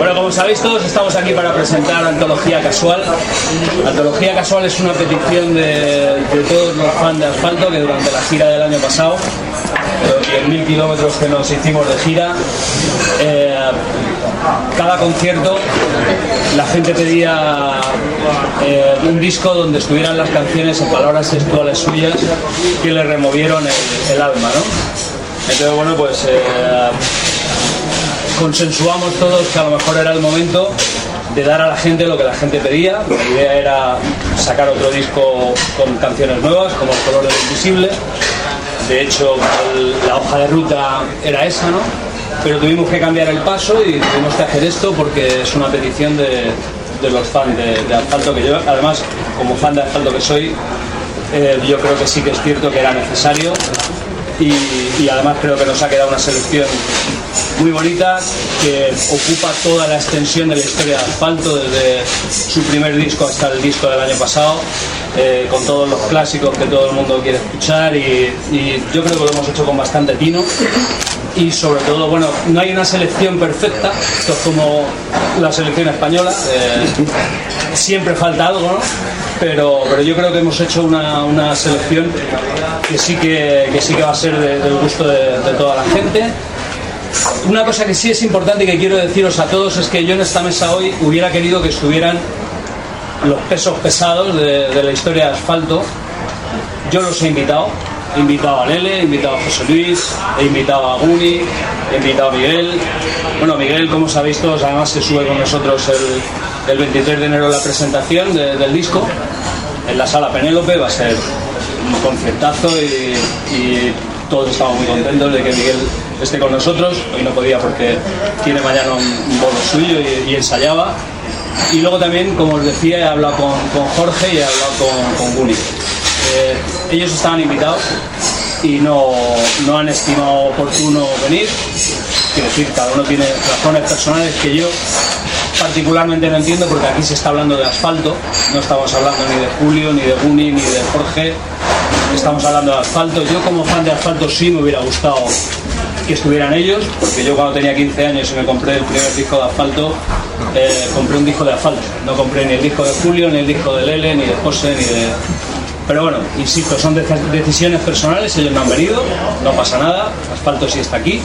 Bueno, como sabéis todos, estamos aquí para presentar Antología Casual. Antología Casual es una petición de, todos los fans de Asfalto que durante la gira del año pasado, los 10.000 kilómetros que nos hicimos de gira, eh, cada concierto la gente pedía eh, un disco donde estuvieran las canciones en palabras textuales suyas que le removieron el, alma, ¿no? Entonces, bueno, pues eh, consensuamos todos que a lo mejor era el momento de dar a la gente lo que la gente pedía. La idea era sacar otro disco con canciones nuevas, como El color del invisible. De hecho, la hoja de ruta era esa, ¿no? Pero tuvimos que cambiar el paso y tuvimos que hacer esto porque es una petición de, de los fans de, de Asfalto, que yo, además, como fan de Asfalto que soy, eh, yo creo que sí que es cierto que era necesario y, además creo que nos ha quedado una selección muy bonita que ocupa toda la extensión de la historia de Asfalto desde su primer disco hasta el disco del año pasado eh, con todos los clásicos que todo el mundo quiere escuchar y, y yo creo que lo hemos hecho con bastante tino y sobre todo, bueno, no hay una selección perfecta, esto es como la selección española, eh, siempre falta algo, ¿no? Pero, pero yo creo que hemos hecho una, una selección que sí que, que sí que va a ser de- del gusto de, de toda la gente. Una cosa que sí es importante y que quiero deciros a todos es que yo en esta mesa hoy hubiera querido que estuvieran los pesos pesados de, la historia de asfalto. Yo los he invitado. He invitado a Lele, he invitado a José Luis, he invitado a Guni, he invitado a Miguel. Bueno, Miguel, como sabéis todos, además se sube con nosotros el, el 23 de enero la presentación de- del disco en la sala Penélope. Va a ser un concertazo y, todos estamos muy contentos de que Miguel esté con nosotros. Hoy no podía porque tiene mañana un, bolo suyo y ensayaba. Y luego también, como os decía, he hablado con, con Jorge y he hablado con, con. Eh, ellos estaban invitados y no, no han estimado oportuno venir. Quiero decir, cada uno tiene razones personales que yo particularmente no entiendo porque aquí se está hablando de asfalto, no estamos hablando ni de Julio, ni de Guni, ni de Jorge, estamos hablando de asfalto. Yo como fan de asfalto sí me hubiera gustado que estuvieran ellos, porque yo cuando tenía 15 años y me compré el primer disco de asfalto, eh, compré un disco de asfalto. No compré ni el disco de Julio, ni el disco de Lele, ni de José, ni de... Pero bueno, insisto, son de- decisiones personales, ellos no han venido, no pasa nada, asfalto sí está aquí,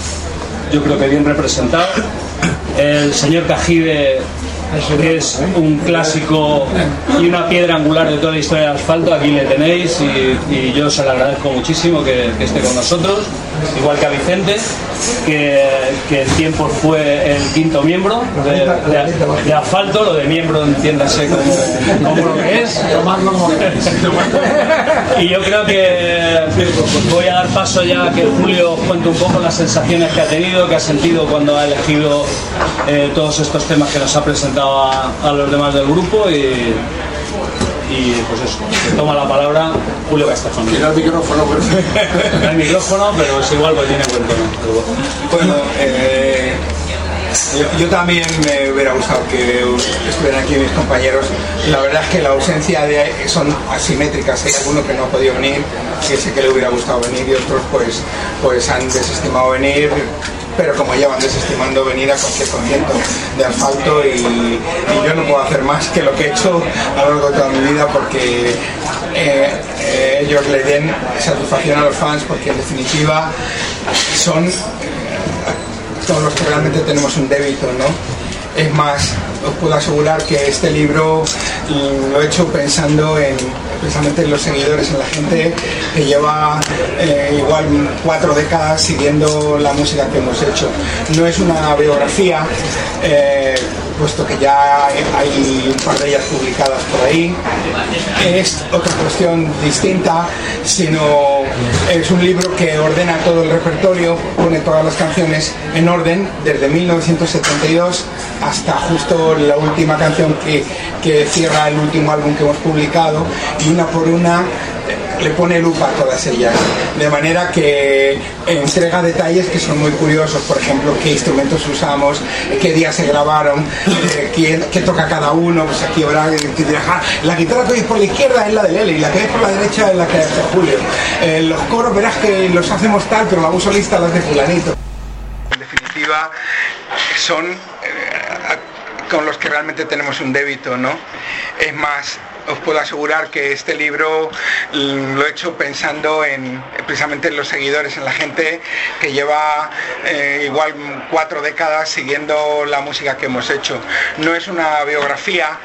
yo creo que bien representado. El señor Cajide es un clásico y una piedra angular de toda la historia del asfalto, aquí le tenéis y, yo se lo agradezco muchísimo que esté con nosotros, igual que a Vicente, que, que en tiempo fue el quinto miembro de, de- de asfalto, lo de miembro entiéndase como, como lo que es. Y yo creo que voy a dar paso ya a que Julio os cuente un poco las sensaciones que ha tenido, que ha sentido cuando ha elegido eh, todos estos temas que nos ha presentado a, a los demás del grupo y, y pues eso, que toma la palabra Julio Castejón. Tiene el micrófono, perfecto. No hay micrófono, pero es igual porque tiene buen tono. Bueno, eh, yo, yo también me hubiera gustado que estuvieran aquí mis compañeros. La verdad es que la ausencia de son asimétricas. Hay alguno que no ha podido venir, que sé que le hubiera gustado venir y otros pues, pues han desestimado venir. Pero como llevan desestimando venir a cualquier concierto de asfalto y, yo no puedo hacer más que lo que he hecho a lo largo de toda mi vida porque eh, ellos le den satisfacción a los fans porque en definitiva son todos los que realmente tenemos un débito, ¿no? Es más, os puedo asegurar que este libro lo he hecho pensando en precisamente en los seguidores, en la gente que lleva eh, igual cuatro décadas siguiendo la música que hemos hecho. No es una biografía, eh, puesto que ya hay un par de ellas publicadas por ahí. Es otra cuestión distinta, sino es un libro que ordena todo el repertorio, pone todas las canciones en orden desde 1972 hasta justo la última canción que, que cierra el último álbum que hemos publicado y una por una eh, le pone lupa a todas ellas, de manera que entrega detalles que son muy curiosos, por ejemplo, qué instrumentos usamos, qué días se grabaron, eh, quién- qué toca cada uno, pues aquí habrá que que dirá, "Ah, la guitarra que veis por la izquierda es la de Lele y la que veis por la derecha es la que hace Julio. Eh, los coros verás que los hacemos tal, pero la voz solista las de fulanito. En definitiva, son eh, con los que realmente tenemos un débito, ¿no? Es más, os puedo asegurar que este libro lo he hecho pensando en precisamente en los seguidores, en la gente que lleva eh, igual cuatro décadas siguiendo la música que hemos hecho. No es una biografía.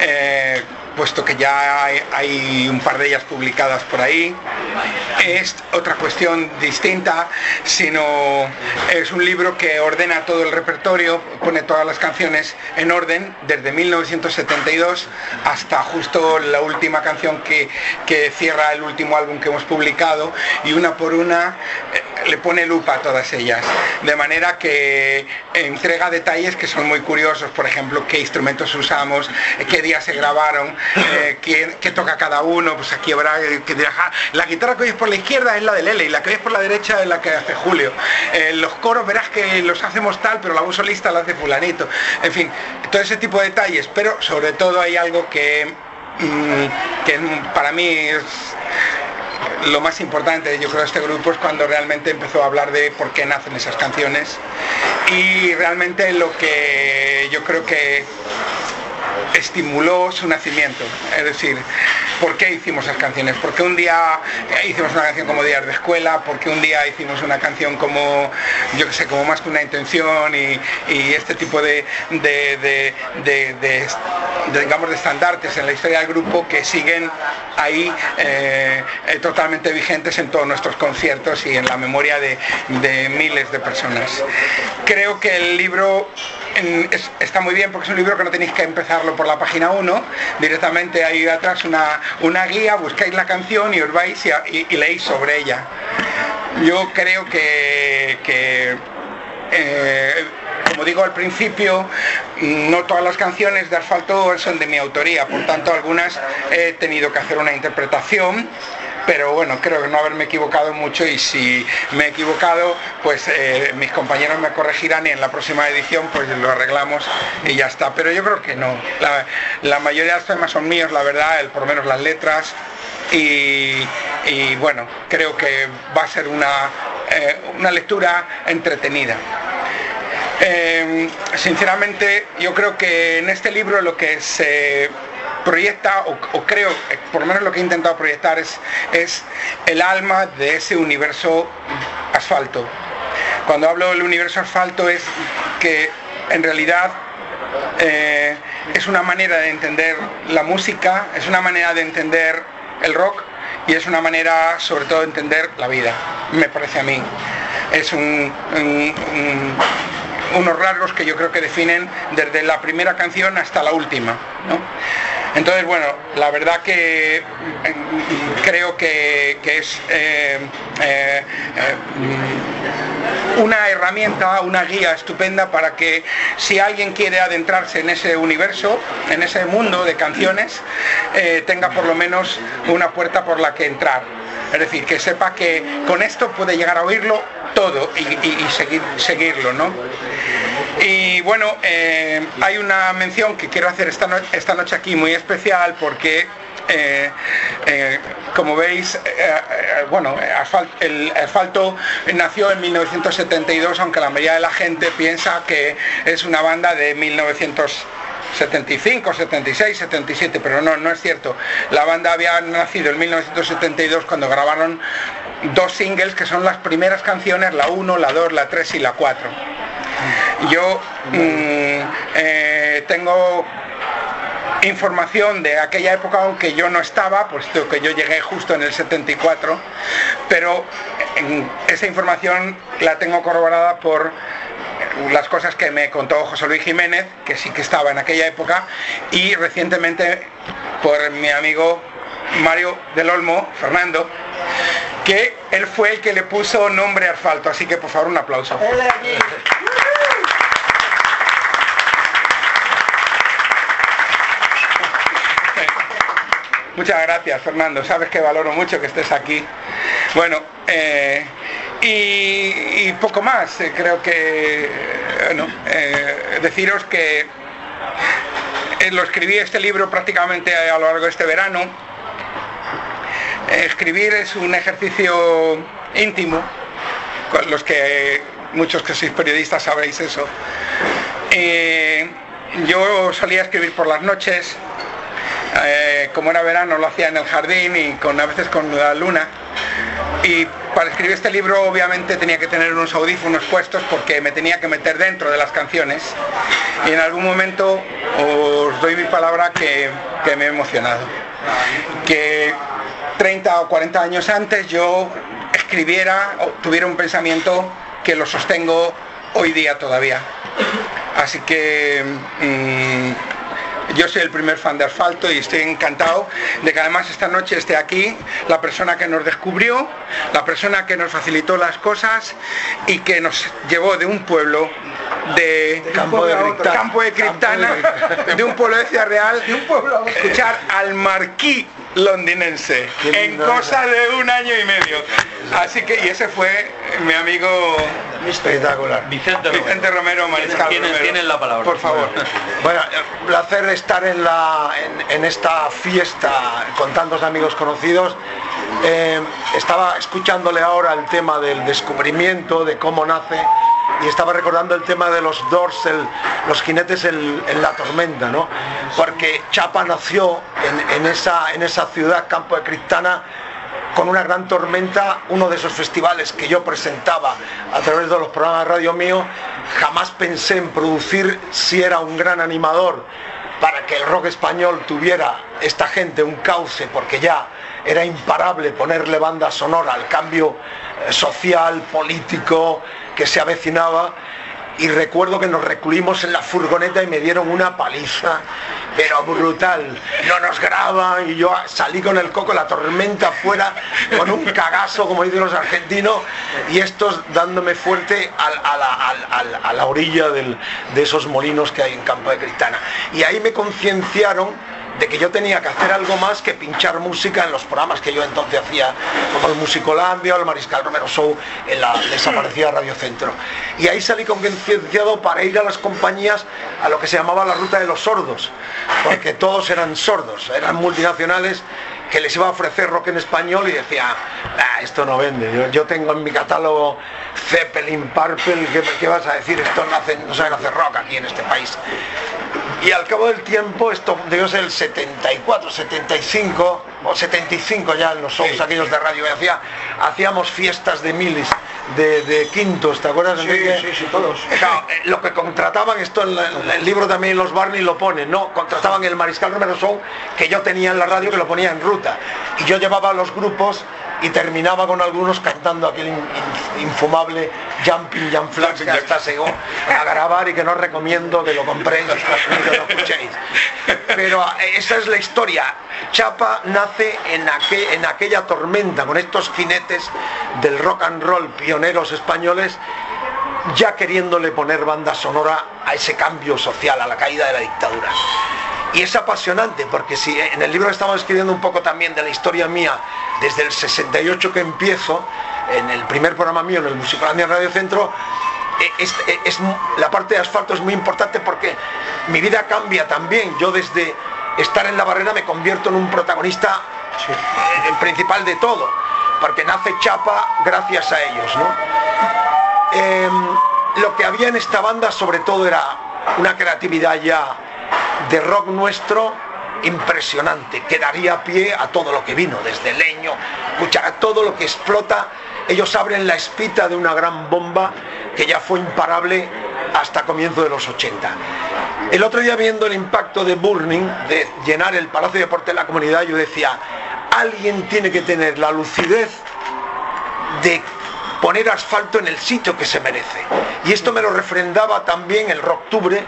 Eh, puesto que ya hay, un par de ellas publicadas por ahí. Es otra cuestión distinta, sino es un libro que ordena todo el repertorio, pone todas las canciones en orden, desde 1972 hasta justo la última canción que, que cierra el último álbum que hemos publicado, y una por una eh, le pone lupa a todas ellas. De manera que entrega detalles que son muy curiosos, por ejemplo, qué instrumentos usamos, qué días se grabaron, eh, qué, toca cada uno, pues aquí habrá que la guitarra que oyes por la izquierda es la de Lele y la que oyes por la derecha es la que hace Julio. Eh, los coros verás que los hacemos tal, pero la voz solista la hace fulanito. En fin, todo ese tipo de detalles, pero sobre todo hay algo que, mm, que para mí es lo más importante, yo creo, de este grupo es cuando realmente empezó a hablar de por qué nacen esas canciones y realmente lo que yo creo que estimuló su nacimiento. Es decir, ¿por qué hicimos esas canciones? ¿Por qué un día hicimos una canción como Días de Escuela? ¿Por qué un día hicimos una canción como, yo que sé, como más que una intención y, este tipo de, de, digamos, estandartes en la historia del grupo que siguen ahí eh, eh, totalmente vigentes en todos nuestros conciertos y en la memoria de, miles de personas. Creo que el libro está muy bien porque es un libro que no tenéis que empezarlo por la página 1, directamente ahí atrás una, una guía, buscáis la canción y os vais y, leéis sobre ella. Yo creo que, eh, como digo al principio, no todas las canciones de Asfalto son de mi autoría, por tanto algunas he tenido que hacer una interpretación pero bueno, creo que no haberme equivocado mucho y si me he equivocado, pues eh, mis compañeros me corregirán y en la próxima edición pues lo arreglamos y ya está. Pero yo creo que no. La, mayoría de los temas son míos, la verdad, el, por lo menos las letras. Y, bueno, creo que va a ser una, eh, una lectura entretenida. Eh, sinceramente, yo creo que en este libro lo que se proyecta, o, creo, eh, por lo menos lo que he intentado proyectar es, es el alma de ese universo asfalto. Cuando hablo del universo asfalto es que en realidad eh, es una manera de entender la música, es una manera de entender el rock y es una manera sobre todo de entender la vida, me parece a mí. Es un, unos rasgos que yo creo que definen desde la primera canción hasta la última. Entonces, bueno, la verdad que mm, creo que, es eh, eh, eh, una herramienta, una guía estupenda para que si alguien quiere adentrarse en ese universo, en ese mundo de canciones, tenga por lo menos una puerta por la que entrar. Es decir, que sepa que con esto puede llegar a oírlo todo y, seguir, seguirlo, ¿no? Y bueno, eh, hay una mención que quiero hacer esta, esta noche aquí muy especial porque eh, eh, como veis, bueno, el asfalto nació en 1972, aunque la mayoría de la gente piensa que es una banda de 1975, 76, 77, pero no, no es cierto. La banda había nacido en 1972 cuando grabaron dos singles que son las primeras canciones, la 1, la 2, la 3 y la 4. Yo mm, eh, tengo información de aquella época, aunque yo no estaba, puesto que yo llegué justo en el 74, pero esa información la tengo corroborada por las cosas que me contó José Luis Jiménez, que sí que estaba en aquella época, y recientemente por mi amigo Mario del Olmo, Fernando, que él fue el que le puso nombre a asfalto, así que por favor un aplauso. Muchas gracias, Fernando. Sabes que valoro mucho que estés aquí. Bueno, eh, y, poco más. Eh, creo que, eh, deciros que lo escribí este libro prácticamente a lo largo de este verano Escribir es un ejercicio íntimo, los que muchos que sois periodistas sabéis eso. Eh, yo solía escribir por las noches, eh, como era verano lo hacía en el jardín y con a veces con la luna. Y para escribir este libro obviamente tenía que tener unos audífonos puestos porque me tenía que meter dentro de las canciones. Y en algún momento os doy mi palabra que, me he emocionado. Que 30 o 40 años antes yo escribiera o tuviera un pensamiento que lo sostengo hoy día todavía. Así que mm, yo soy el primer fan de Asfalto y estoy encantado de que además esta noche esté aquí la persona que nos descubrió, la persona que nos facilitó las cosas y que nos llevó de un pueblo de Campo de Campo de, Criptana, de un pueblo de Ciudad Real, escuchar al marquí londinense en cosa de un año y medio. Así que, y ese fue mi amigo Espectacular. Vicente Romero. Vicente Romero, Mariscal Tienen- Romero. tienen la palabra. Por favor. Bueno, placer estar en, la, en, en esta fiesta con tantos amigos conocidos. Eh, estaba escuchándole ahora el tema del descubrimiento, de cómo nace, y estaba recordando el tema de los Doors, el- los jinetes en, en la tormenta, ¿no? Porque Chapa nació en, esa, esa ciudad, Campo de Criptana, con una gran tormenta, uno de esos festivales que yo presentaba a través de los programas de radio mío, jamás pensé en producir si era un gran animador para que el rock español tuviera esta gente un cauce, porque ya era imparable ponerle banda sonora al cambio eh, social, político que se avecinaba. Y recuerdo que nos recluimos en la furgoneta y me dieron una paliza, pero brutal. No nos graban y yo salí con el coco, la tormenta afuera, con un cagazo, como dicen los argentinos, y estos dándome fuerte a, la, orilla de esos molinos que hay en Campo de Cristana. Y ahí me concienciaron de que yo tenía que hacer algo más que pinchar música en los programas que yo entonces hacía, como el Musicolandia o el Mariscal Romero Show en la desaparecida Radio Centro. Y ahí salí concienciado para ir a las compañías a lo que se llamaba la ruta de los sordos, porque todos eran sordos, eran multinacionales que les iba a ofrecer rock en español y decía, "Ah, esto no vende, yo, yo tengo en mi catálogo Zeppelin, Purple, ¿qué, qué vas a decir? Esto no, hace- no saben hacer rock aquí en este país. Y al cabo del tiempo, esto debió ser el 74, 75 o 75 ya en los shows aquellos de radio hacía, hacíamos fiestas de milis, de, de quintos, ¿te acuerdas? Enrique? sí, sí, todos. Claro, eh, lo que contrataban, esto en, la- en el libro también los Barney lo ponen, ¿no? Contrataban el Mariscal Romero Show que yo tenía en la radio que lo ponía en Y yo llevaba los grupos y terminaba con algunos cantando aquel in- in- infumable Jumping Jump Flags que hasta se llegó a grabar y que no recomiendo que lo compréis que lo escuchéis. Pero eh, esa es la historia. Chapa nace en, aqu- en aquella tormenta con estos jinetes del rock and roll pioneros españoles ya queriéndole poner banda sonora a ese cambio social, a la caída de la dictadura. Y es apasionante porque si en el libro estamos escribiendo un poco también de la historia mía, desde el 68 que empiezo, en el primer programa mío, en el Musicolandia Radio Centro, eh, es, es mu- la parte de asfalto es muy importante porque mi vida cambia también. Yo desde estar en la barrera me convierto en un protagonista eh, principal de todo, porque nace Chapa gracias a ellos, ¿no? Eh, lo que había en esta banda sobre todo era una creatividad ya de rock nuestro impresionante, que daría pie a todo lo que vino, desde leño, cuchara, todo lo que explota. Ellos abren la espita de una gran bomba que ya fue imparable hasta comienzo de los 80. El otro día viendo el impacto de Burning, de llenar el Palacio de Deporte de la Comunidad, yo decía, alguien tiene que tener la lucidez de poner asfalto en el sitio que se merece. Y esto me lo refrendaba también el Rocktubre,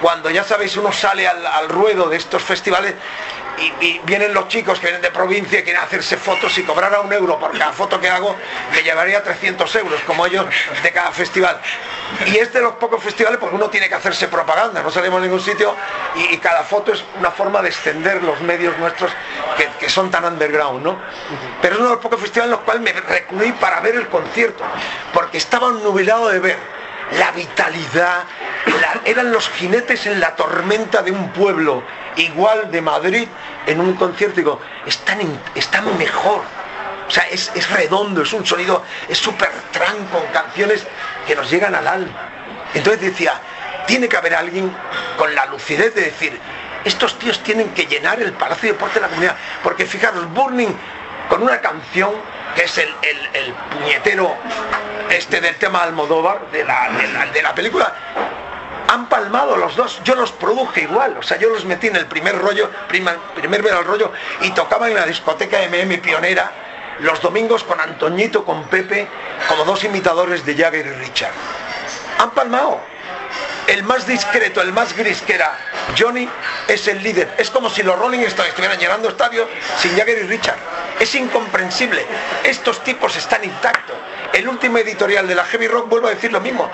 cuando ya sabéis uno sale al, ruedo de estos festivales y, vienen los chicos que vienen de provincia y quieren hacerse fotos y cobrar a un euro por cada foto que hago, me llevaría 300 euros como ellos de cada festival. Y es de los pocos festivales porque uno tiene que hacerse propaganda, no salimos a ningún sitio y, y cada foto es una forma de extender los medios nuestros que, que son tan underground, ¿no? Pero es uno de los pocos festivales en los cuales me recluí para ver el concierto, porque estaba nubilado de ver la vitalidad, eran los jinetes en la tormenta de un pueblo igual de Madrid en un concierto, digo, están, están mejor. O sea, es, es redondo, es un sonido, es súper tran con canciones que nos llegan al alma. Entonces decía, tiene que haber alguien con la lucidez de decir, estos tíos tienen que llenar el Palacio de Deporte de la Comunidad. Porque fijaros, Burning con una canción que es el, puñetero este del tema Almodóvar, de la, de la, película, han palmado los dos, yo los produje igual, o sea, yo los metí en el primer rollo, primer, primer ver al rollo, y tocaba en la discoteca MM Pionera los domingos con Antoñito, con Pepe, como dos imitadores de Jagger y Richard. Han palmado, el más discreto, el más gris que era Johnny, es el líder. Es como si los Rolling Stones estuvieran llenando estadios sin Jagger y Richard. Es incomprensible. Estos tipos están intactos. El último editorial de la Heavy Rock vuelvo a decir lo mismo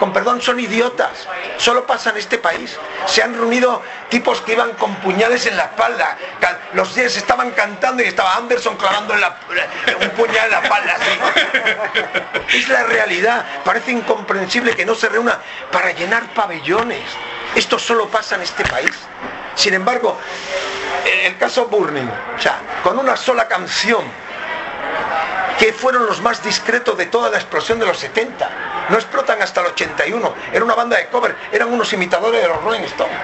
con perdón, son idiotas. Solo pasa en este país. Se han reunido tipos que iban con puñales en la espalda. Los días estaban cantando y estaba Anderson clavando un puñal en la espalda. Es la realidad. Parece incomprensible que no se reúna para llenar pabellones. Esto solo pasa en este país. Sin embargo, el caso Burning, o sea, con una sola canción que fueron los más discretos de toda la explosión de los 70. No explotan hasta el 81. Era una banda de cover, eran unos imitadores de los Rolling Stones.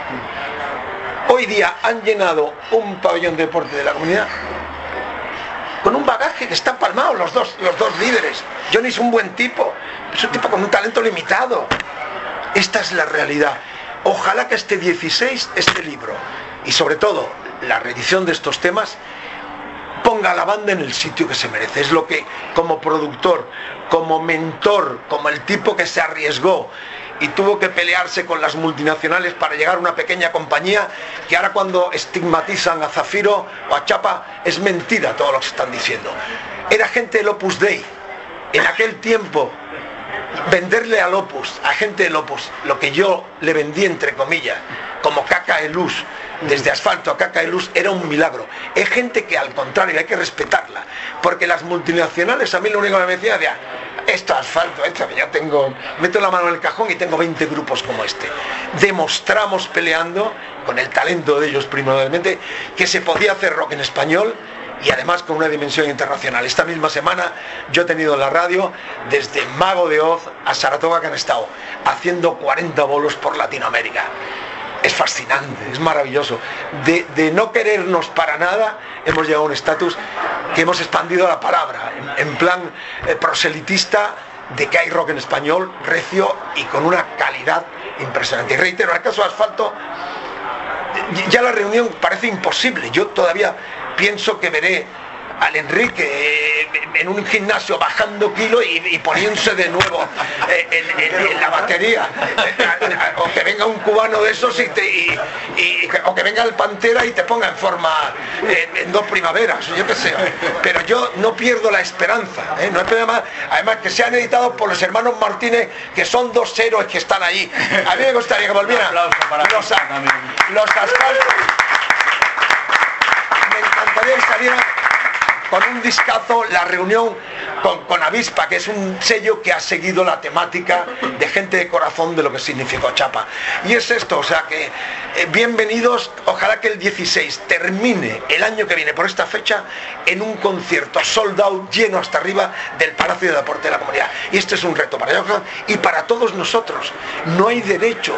Hoy día han llenado un pabellón de deporte de la comunidad con un bagaje que está palmado los dos, los dos líderes. Johnny es un buen tipo, es un tipo con un talento limitado. Esta es la realidad. Ojalá que este 16, este libro, y sobre todo la reedición de estos temas, ponga la banda en el sitio que se merece. Es lo que como productor, como mentor, como el tipo que se arriesgó y tuvo que pelearse con las multinacionales para llegar a una pequeña compañía que ahora cuando estigmatizan a Zafiro o a Chapa es mentira todo lo que están diciendo. Era gente del Opus Dei. En aquel tiempo venderle al Opus, a gente del Opus, lo que yo le vendí entre comillas, como caca de luz, desde asfalto a caca luz, era un milagro. Es gente que al contrario hay que respetarla, porque las multinacionales a mí lo único que me decía era, esto asfalto, esto ya tengo, meto la mano en el cajón y tengo 20 grupos como este. Demostramos peleando, con el talento de ellos primordialmente, que se podía hacer rock en español y además con una dimensión internacional. Esta misma semana yo he tenido en la radio desde Mago de Oz a Saratoga que han estado haciendo 40 bolos por Latinoamérica. Es fascinante, es maravilloso. De, no querernos para nada, hemos llegado a un estatus que hemos expandido la palabra, en, plan eh, proselitista de que hay rock en español, recio y con una calidad impresionante. Y reitero, en caso de Asfalto, ya la reunión parece imposible. Yo todavía pienso que veré al Enrique eh, en un gimnasio bajando kilos y, poniéndose de nuevo eh, en, la batería. Eh, o que venga un cubano de esos y, te, o que venga el Pantera y te ponga en forma en, dos primaveras, yo qué sé. Pero yo no pierdo la esperanza. No más, además que se han editado por los hermanos Martínez, que son dos héroes que están ahí. A mí me gustaría que volvieran los, los asfaltos. Me encantaría que salieran con un discazo la reunión con, Avispa, que es un sello que ha seguido la temática de gente de corazón de lo que significó Chapa. Y es esto, o sea que eh, bienvenidos, ojalá que el 16 termine el año que viene por esta fecha en un concierto sold out lleno hasta arriba del Palacio de Deporte de la Comunidad. Y este es un reto para ellos y para todos nosotros. No hay derecho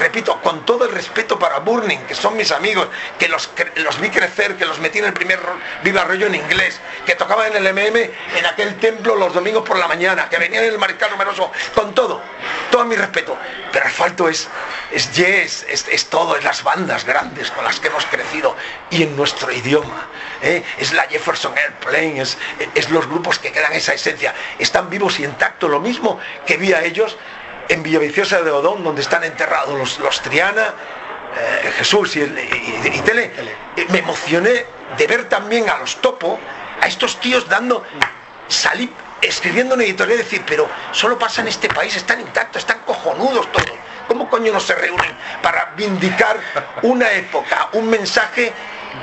repito, con todo el respeto para Burning, que son mis amigos, que los, los vi crecer, que los metí en el primer Viva Rollo en inglés, que tocaban en el MM en aquel templo los domingos por la mañana, que venían en el Mariscal Numeroso, con todo, todo mi respeto. Pero Asfalto es, es yes, es, todo, es las bandas grandes con las que hemos crecido y en nuestro idioma. ¿eh? Es la Jefferson Airplane, es, es los grupos que quedan esa esencia. Están vivos y intactos, lo mismo que vi a ellos en Villaviciosa de Odón, donde están enterrados los, Triana, eh, Jesús y, Tele, eh, me emocioné de ver también a los Topo, a estos tíos dando, salí escribiendo una editorial y decir, pero solo pasa en este país, están intactos, están cojonudos todos. ¿Cómo coño no se reúnen para vindicar una época, un mensaje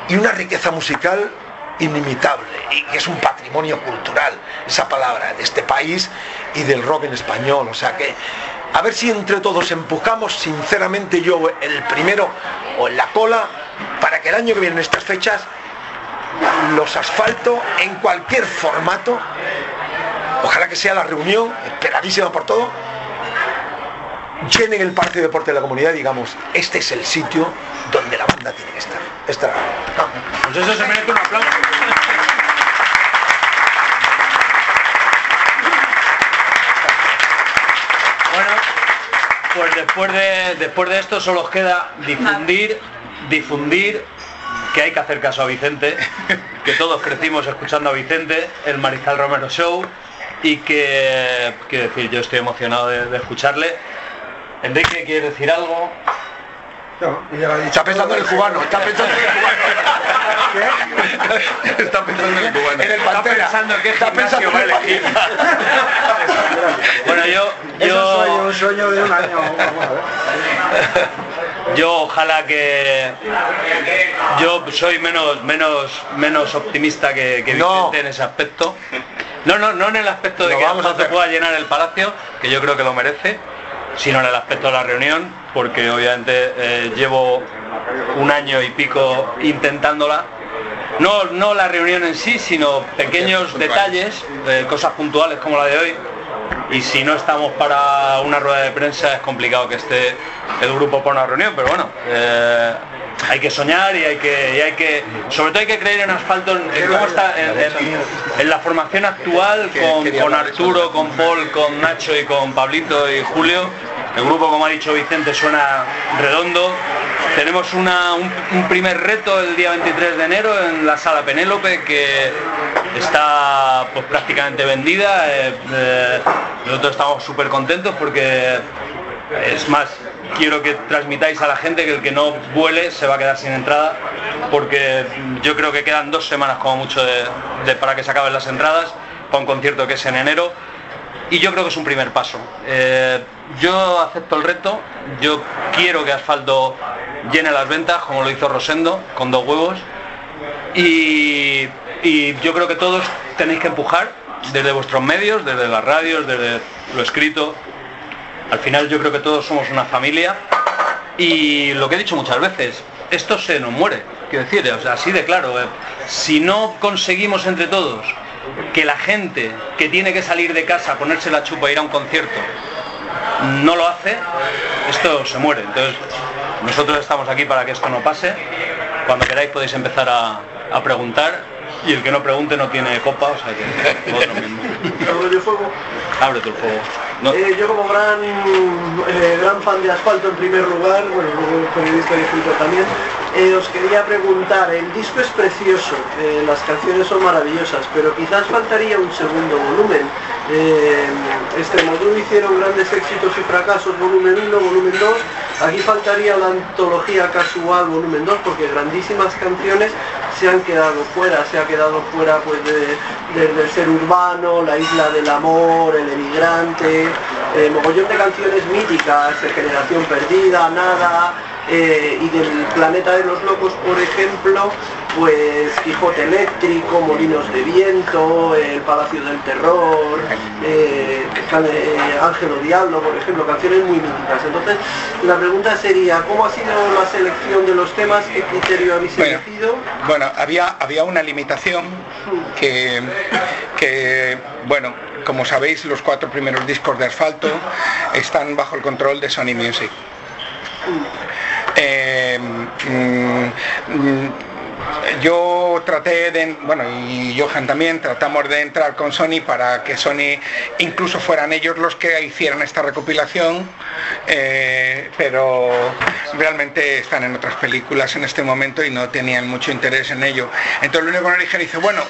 y una riqueza musical inimitable y que es un patrimonio cultural, esa palabra, de este país y del rock en español. O sea que a ver si entre todos empujamos sinceramente yo el primero o en la cola para que el año que viene en estas fechas los asfalto en cualquier formato, ojalá que sea la reunión, esperadísima por todo, llenen el Parque de Deporte de la Comunidad digamos, este es el sitio donde la banda tiene que estar. Esta- Pues eso se merece un aplauso. Bueno, pues después de, después de esto solo os queda difundir, difundir que hay que hacer caso a Vicente, que todos crecimos escuchando a Vicente, el Mariscal Romero Show, y que, quiero decir, yo estoy emocionado de, de escucharle. Enrique, ¿quiere decir algo? Está pensando en el cubano, está pensando en el cubano. Está pensando en el cubano. En el Pantera. pensando que está pensando en el Pantera. Bueno, yo, Eso soy yo, un sueño de un año. Vamos a ver. yo ojalá que yo soy menos menos menos optimista que, que No. Vicente en ese aspecto. No, no, no en el aspecto de Lo que vamos a hacer. pueda llenar el palacio, que yo creo que lo merece, sino en el aspecto de la reunión, porque obviamente eh, llevo un año y pico intentándola. No, no la reunión en sí, sino pequeños detalles, eh, cosas puntuales como la de hoy. Y si no estamos para una rueda de prensa es complicado que esté el grupo para una reunión, pero bueno, eh, hay que soñar y hay que, y hay que, sobre todo hay que creer en asfalto, en, en cómo está, en, en- en la formación actual con, con Arturo, con Paul, con Nacho y con Pablito y Julio. El grupo, como ha dicho Vicente, suena redondo. Tenemos una- un, un primer reto el día 23 de enero en la sala Penélope que está pues prácticamente vendida. Eh, eh, nosotros estamos súper contentos porque es más, quiero que transmitáis a la gente que el que no vuele se va a quedar sin entrada, porque yo creo que quedan dos semanas como mucho para que se acaben las entradas, para un concierto que es en enero, y yo creo que es un primer paso. Eh, yo acepto el reto, yo quiero que Asfalto llene las ventas, como lo hizo Rosendo, con dos huevos, y yo creo que todos tenéis que empujar desde vuestros medios, desde las radios, desde lo escrito, al final yo creo que todos somos una familia y lo que he dicho muchas veces, esto se nos muere, quiero decir, o sea, así de claro, eh, si no conseguimos entre todos que la gente que tiene que salir de casa, ponerse la chupa e ir a un concierto, no lo hace, esto se muere. Entonces, nosotros estamos aquí para que esto no pase. Cuando queráis podéis empezar a, a preguntar y el que no pregunte no tiene copa, o sea que vosotros mismos. Rollo Fuego. Ábrete el fuego. No- Eh, yo como gran eh, gran fan de Asfalto en primer lugar, bueno, luego periodista y escritor también, eh, os quería preguntar, el disco es precioso, eh, las canciones son maravillosas, pero quizás faltaría un segundo volumen. Eh, Extremoduro hicieron grandes éxitos y fracasos, volumen 1, volumen 2, aquí faltaría la antología casual, volumen 2, porque grandísimas canciones se han quedado fuera, se ha quedado fuera pues de- desde el ser urbano, la isla del amor, el emigrante, mogollón de canciones míticas, Generación Perdida, Nada, eh, y del Planeta de los Locos, por ejemplo, pues Quijote Eléctrico, Molinos de Viento, El Palacio del Terror, eh, eh, Ángel o Diablo, por ejemplo, canciones muy míticas. Entonces, la pregunta sería, ¿cómo ha sido la selección de los temas? ¿Qué criterio habéis Bueno. elegido? Bueno, había, había una limitación que, que, bueno, como sabéis, los cuatro primeros discos de Asfalto están bajo el control de Sony Music. Eh, mm, yo traté de, bueno, y Johan también, tratamos de entrar con Sony para que Sony incluso fueran ellos los que hicieran esta recopilación, eh, pero realmente están en otras películas en este momento y no tenían mucho interés en ello. Entonces lo único que nos dijeron dice, bueno,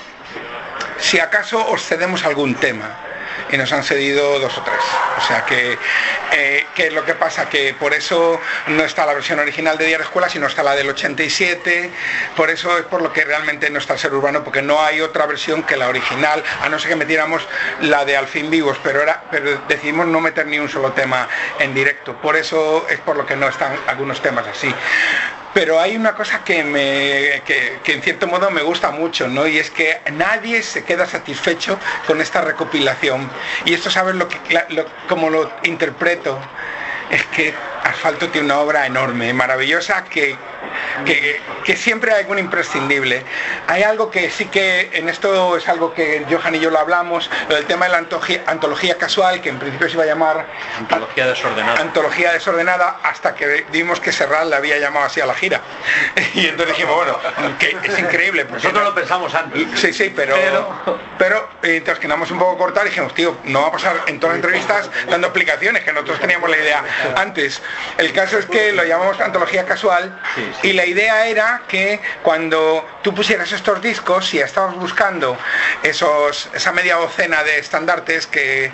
si acaso os cedemos algún tema y nos han cedido dos o tres. O sea que, eh, ¿qué es lo que pasa? Que por eso no está la versión original de de Escuela, sino está la del 87. Por eso es por lo que realmente no está el ser urbano, porque no hay otra versión que la original, a no ser que metiéramos la de Al fin vivos, pero, era, pero decidimos no meter ni un solo tema en directo. Por eso es por lo que no están algunos temas así. Pero hay una cosa que, me, que, en cierto modo me gusta mucho, ¿no? Y es que nadie se queda satisfecho con esta recopilación. Y esto, ¿sabes lo que, lo- cómo lo interpreto? Es que Asfalto tiene una obra enorme, maravillosa, que que, que siempre hay algún imprescindible. Hay algo que sí que en esto es algo que Johan y yo lo hablamos, el tema de la antología, antología casual, que en principio se iba a llamar Antología desordenada. antología desordenada hasta que vimos que Serral le había llamado así a la gira. Y entonces dijimos, bueno, que es increíble. Nosotros no- lo pensamos antes. Sí, sí, pero, pero, eh, entonces quedamos un poco cortar y dijimos, tío, no va a pasar en todas las entrevistas dando explicaciones, que nosotros teníamos la idea antes. El caso es que lo llamamos antología casual y la idea era que cuando tú pusieras estos discos, si estabas buscando esos, esa media docena de estandartes que,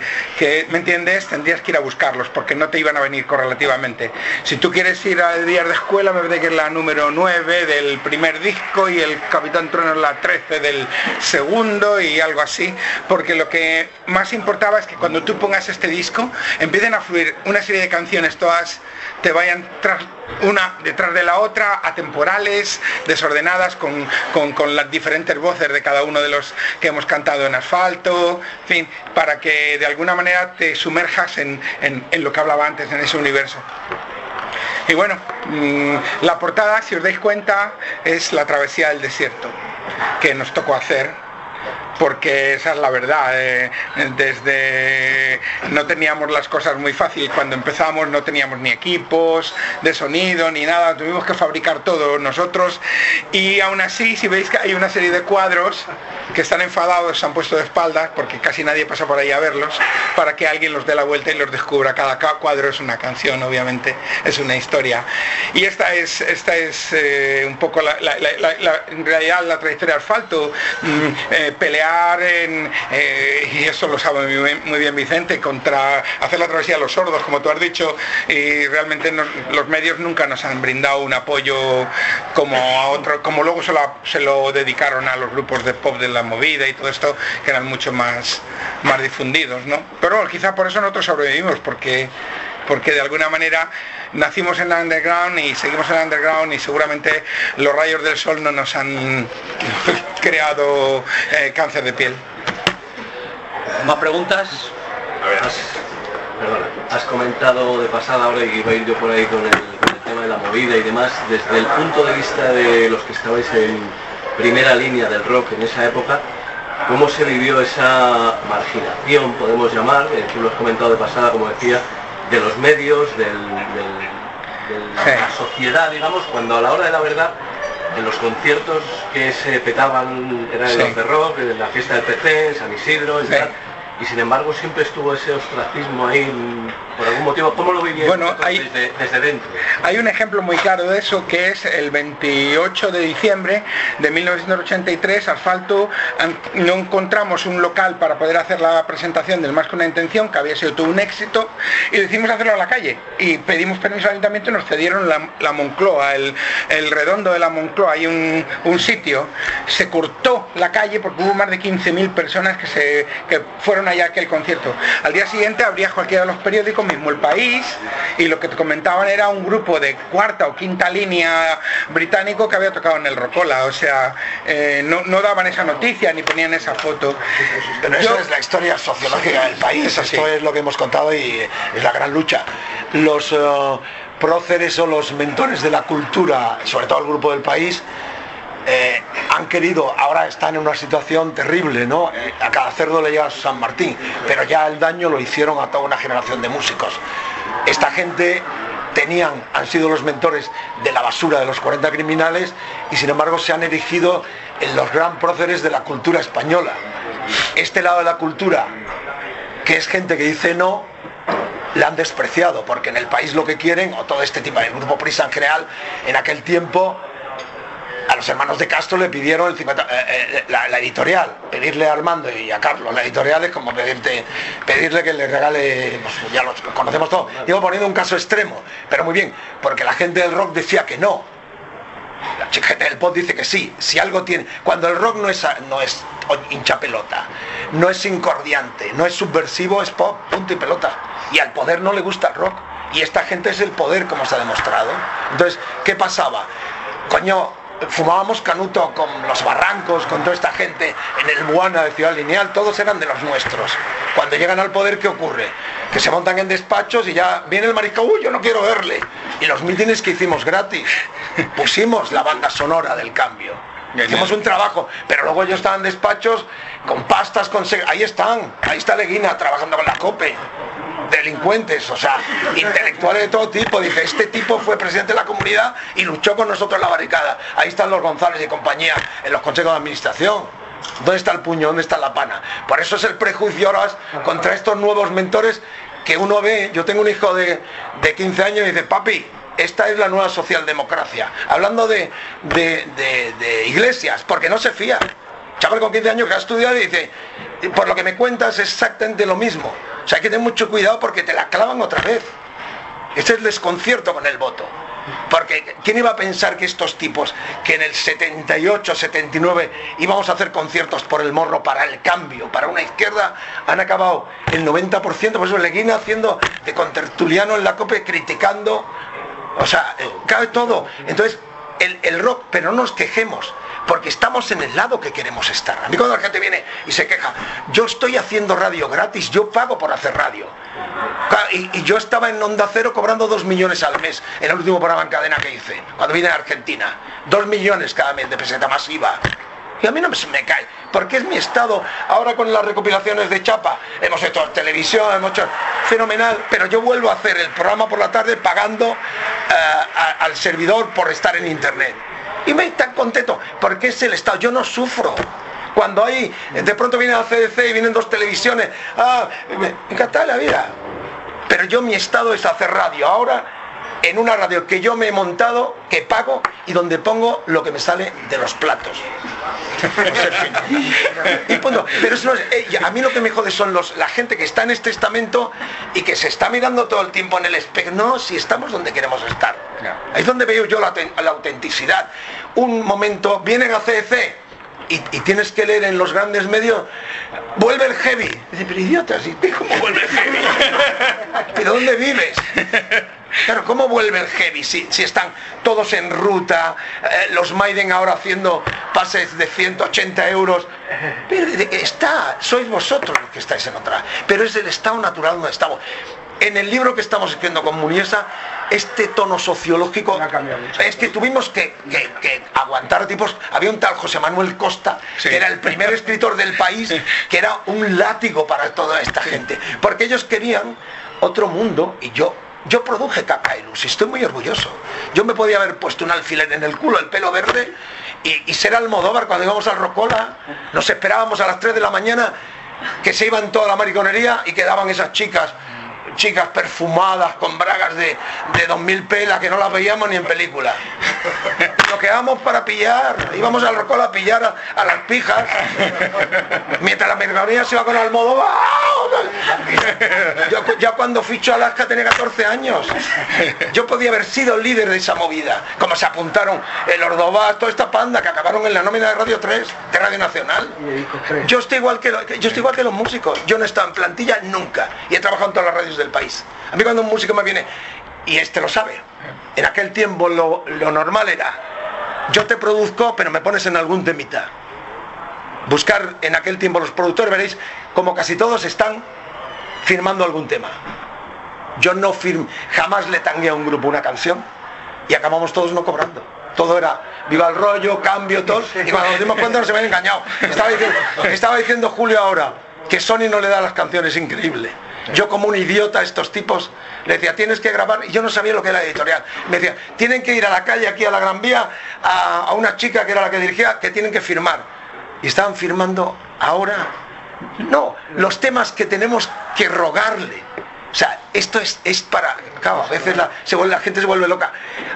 ¿me entiendes? Tendrías que ir a buscarlos porque no te iban a venir correlativamente. Si tú quieres ir al día de escuela, me parece que es la número 9 del primer disco y el Capitán Trueno es la 13 del segundo y algo así, porque lo que más importaba es que cuando tú pongas este disco empiecen a fluir una serie de canciones todas te vayan tras una detrás de la otra, atemporales, desordenadas, con, con- las diferentes voces de cada uno de los que hemos cantado en asfalto, en fin, para que de alguna manera te sumerjas en, en- en lo que hablaba antes, en ese universo. Y bueno, mm, la portada, si os dais cuenta, es la travesía del desierto que nos tocó hacer porque esa es la verdad. eh, desde no teníamos las cosas muy fácil cuando empezamos, no teníamos ni equipos de sonido ni nada, tuvimos que fabricar todo nosotros y aún así, si veis que hay una serie de cuadros que están enfadados, se han puesto de espaldas porque casi nadie pasa por ahí a verlos, para que alguien los dé la vuelta y los descubra. Cada ca- cuadro es una canción, obviamente, es una historia. Y esta es, esta es eh, un poco la, la- la- la- en realidad la trayectoria de asfalto, mm, eh, eh, y eso lo sabe muy bien, Vicente, contra hacer la travesía a los sordos, como tú has dicho, y realmente los medios nunca nos han brindado un apoyo como a otro, como luego se lo, se lo dedicaron a los grupos de pop de la movida y todo esto, que eran mucho más, más difundidos, ¿no? Pero bueno, quizá por eso nosotros sobrevivimos, porque porque de alguna manera nacimos en el underground y seguimos en el underground y seguramente los rayos del sol no nos han creado eh, cáncer de piel. ¿Más preguntas? Has, perdona, has comentado de pasada ahora y iba a ir yo por ahí con el, con el tema de la movida y demás, desde el punto de vista de los que estabais en primera línea del rock en esa época, ¿cómo se vivió esa marginación, podemos llamar, eh, tú lo has comentado de pasada, como decía, de los medios, del, del- de la Sí. sociedad, digamos, cuando a la hora de la verdad, en los conciertos que se petaban eran Sí. los de rock, en la fiesta del PC, en San Isidro, en Sí. tal, y sin embargo siempre estuvo ese ostracismo ahí mm, por algún motivo. ¿Cómo lo vivieron Bueno, hay- desde, desde dentro? Hay un ejemplo muy claro de eso que es el 28 de diciembre de 1983, Asfalto, no encontramos un local para poder hacer la presentación del Más que una intención, que había sido todo un éxito, y decidimos hacerlo a la calle. Y pedimos permiso al ayuntamiento y nos cedieron la, la Moncloa, el, el redondo de la Moncloa, hay un, un sitio. Se cortó la calle porque hubo más de 15.000 personas que, se, que fueron allá a aquel concierto. Al día siguiente abría cualquiera de los periódicos, mismo El País, y lo que te comentaban era un grupo de cuarta o quinta línea británico que había tocado en el Rocola. O sea, eh, no, no daban esa noticia ni ponían esa foto. Pero Yo- esa es la historia sociológica del país, esto es lo que hemos contado y es la gran lucha. Los eh, próceres o los mentores de la cultura, sobre todo el grupo del país, eh, han querido, ahora están en una situación terrible, ¿no? Eh, A cada cerdo le llega su San Martín, pero ya el daño lo hicieron a toda una generación de músicos. Esta gente tenían, han sido los mentores de la basura de los 40 criminales y sin embargo se han erigido en los gran próceres de la cultura española. Este lado de la cultura, que es gente que dice no, la han despreciado, porque en el país lo que quieren, o todo este tipo, el grupo Prisa en general, en aquel tiempo a los hermanos de Castro le pidieron el 50, eh, eh, la, la editorial, pedirle a Armando y a Carlos la editorial es como pedirte, pedirle que le regale, pues, ya lo conocemos todo. Digo poniendo un caso extremo, pero muy bien, porque la gente del rock decía que no. La gente del pop dice que sí, si algo tiene. Cuando el rock no es, no es hincha pelota, no es incordiante, no es subversivo, es pop, punto y pelota. Y al poder no le gusta el rock. Y esta gente es el poder, como se ha demostrado. Entonces, ¿qué pasaba? Coño, fumábamos canuto con los barrancos, con toda esta gente en el Buana de Ciudad Lineal, todos eran de los nuestros. Cuando llegan al poder, ¿qué ocurre? Que se montan en despachos y ya viene el mariscal, uy, yo no quiero verle. Y los mítines que hicimos gratis, pusimos la banda sonora del cambio. Hicimos un trabajo, pero luego ellos estaban en despachos con pastas, con... se- Ahí están, ahí está Leguina trabajando con la COPE. Delincuentes, o sea, intelectuales de todo tipo. Dice, este tipo fue presidente de la comunidad y luchó con nosotros en la barricada. Ahí están los González y compañía en los consejos de administración. ¿Dónde está el puño? ¿Dónde está la pana? Por eso es el prejuicio ahora contra estos nuevos mentores que uno ve. Yo tengo un hijo de, de 15 años y dice, papi, esta es la nueva socialdemocracia. Hablando de, de- de- iglesias, porque no se fía. Chaval con 15 años que ha estudiado y dice, por lo que me cuentas es exactamente lo mismo. O sea, hay que tener mucho cuidado porque te la clavan otra vez. Ese es el desconcierto con el voto. Porque ¿quién iba a pensar que estos tipos, que en el 78, 79 íbamos a hacer conciertos por el morro para el cambio, para una izquierda, han acabado el 90%, por eso Leguina haciendo de contertuliano en la COPE, criticando, o sea, eh, cabe todo. Entonces, el rock, pero no nos quejemos, porque estamos en el lado que queremos estar. A mí cuando la gente viene y se queja, yo estoy haciendo radio gratis, yo pago por hacer radio. Y, yo estaba en Onda Cero cobrando dos millones al mes en el último programa en cadena que hice, cuando vine a Argentina. Dos millones cada mes de peseta masiva. Y a mí no me, cae, porque es mi estado. Ahora con las recopilaciones de Chapa, hemos hecho televisión, hemos hecho fenomenal, pero yo vuelvo a hacer el programa por la tarde pagando eh, al servidor por estar en internet. Y me tan contento, porque es el estado, yo no sufro. Cuando hay, de pronto viene la CDC y vienen dos televisiones, ah, me encanta la vida. Pero yo mi estado es hacer radio. Ahora en una radio que yo me he montado, que pago y donde pongo lo que me sale de los platos. Y. Pero eso no es- eh, a mí lo que me jode son los, la gente que está en este estamento y que se está mirando todo el tiempo en el espejo. No, si estamos donde queremos estar. Ahí es donde veo yo la, auten- la autenticidad. Un momento, vienen a CEC y, y tienes que leer en los grandes medios, vuelve el heavy. Dice, pero idiotas, ¿y cómo vuelve el heavy? ¿Pero dónde vives? Claro, ¿cómo vuelve el heavy si, si están todos en ruta, eh, los Maiden ahora haciendo pases de 180 euros? Pero de que está, sois vosotros los que estáis en otra. Pero es el estado natural donde estamos. En el libro que estamos escribiendo con Muniesa, este tono sociológico No ha cambiado mucho. es que tuvimos que, que- que aguantar tipos. Había un tal José Manuel Costa, Sí. que era el primer escritor del país, que era un látigo para toda esta gente. Porque ellos querían otro mundo y yo. Yo produje Cacaelus y estoy muy orgulloso. Yo me podía haber puesto un alfiler en el culo, el pelo verde, y, ser Almodóvar cuando íbamos al Rocola. Nos esperábamos a las 3 de la mañana que se iban toda la mariconería y quedaban esas chicas chicas perfumadas con bragas de, de 2000 pelas que no las veíamos ni en película. Nos quedamos para pillar, íbamos al Rocola a pillar a, a las pijas, mientras la mariconería se iba con Almodóvar. Yo cu- ya cuando ficho a Alaska tenía 14 años. Yo podía haber sido líder de esa movida, como se apuntaron el Ordovás, toda esta panda que acabaron en la nómina de Radio 3, de Radio Nacional. Yo estoy igual que, lo- yo estoy igual que los músicos. Yo no he estado en plantilla nunca y he trabajado en todas las radios del país. A mí cuando un músico me viene y este lo sabe. En aquel tiempo lo, normal era yo te produzco, pero me pones en algún temita. Buscar en aquel tiempo los productores veréis como casi todos están firmando algún tema. Yo no firm, jamás le tangué a un grupo una canción y acabamos todos no cobrando. Todo era viva el rollo, cambio, todo. Y cuando nos dimos cuenta nos habían engañado. Estaba diciendo Julio ahora que Sony no le da las canciones, increíble. Yo como un idiota a estos tipos le decía, tienes que grabar, y yo no sabía lo que era editorial. Me decía, tienen que ir a la calle aquí a la Gran Vía a, una chica que era la que dirigía, que tienen que firmar. Y estaban firmando ahora no, los temas que tenemos que rogarle. O sea, esto es, es para... A veces la, se vuelve- la gente se vuelve loca.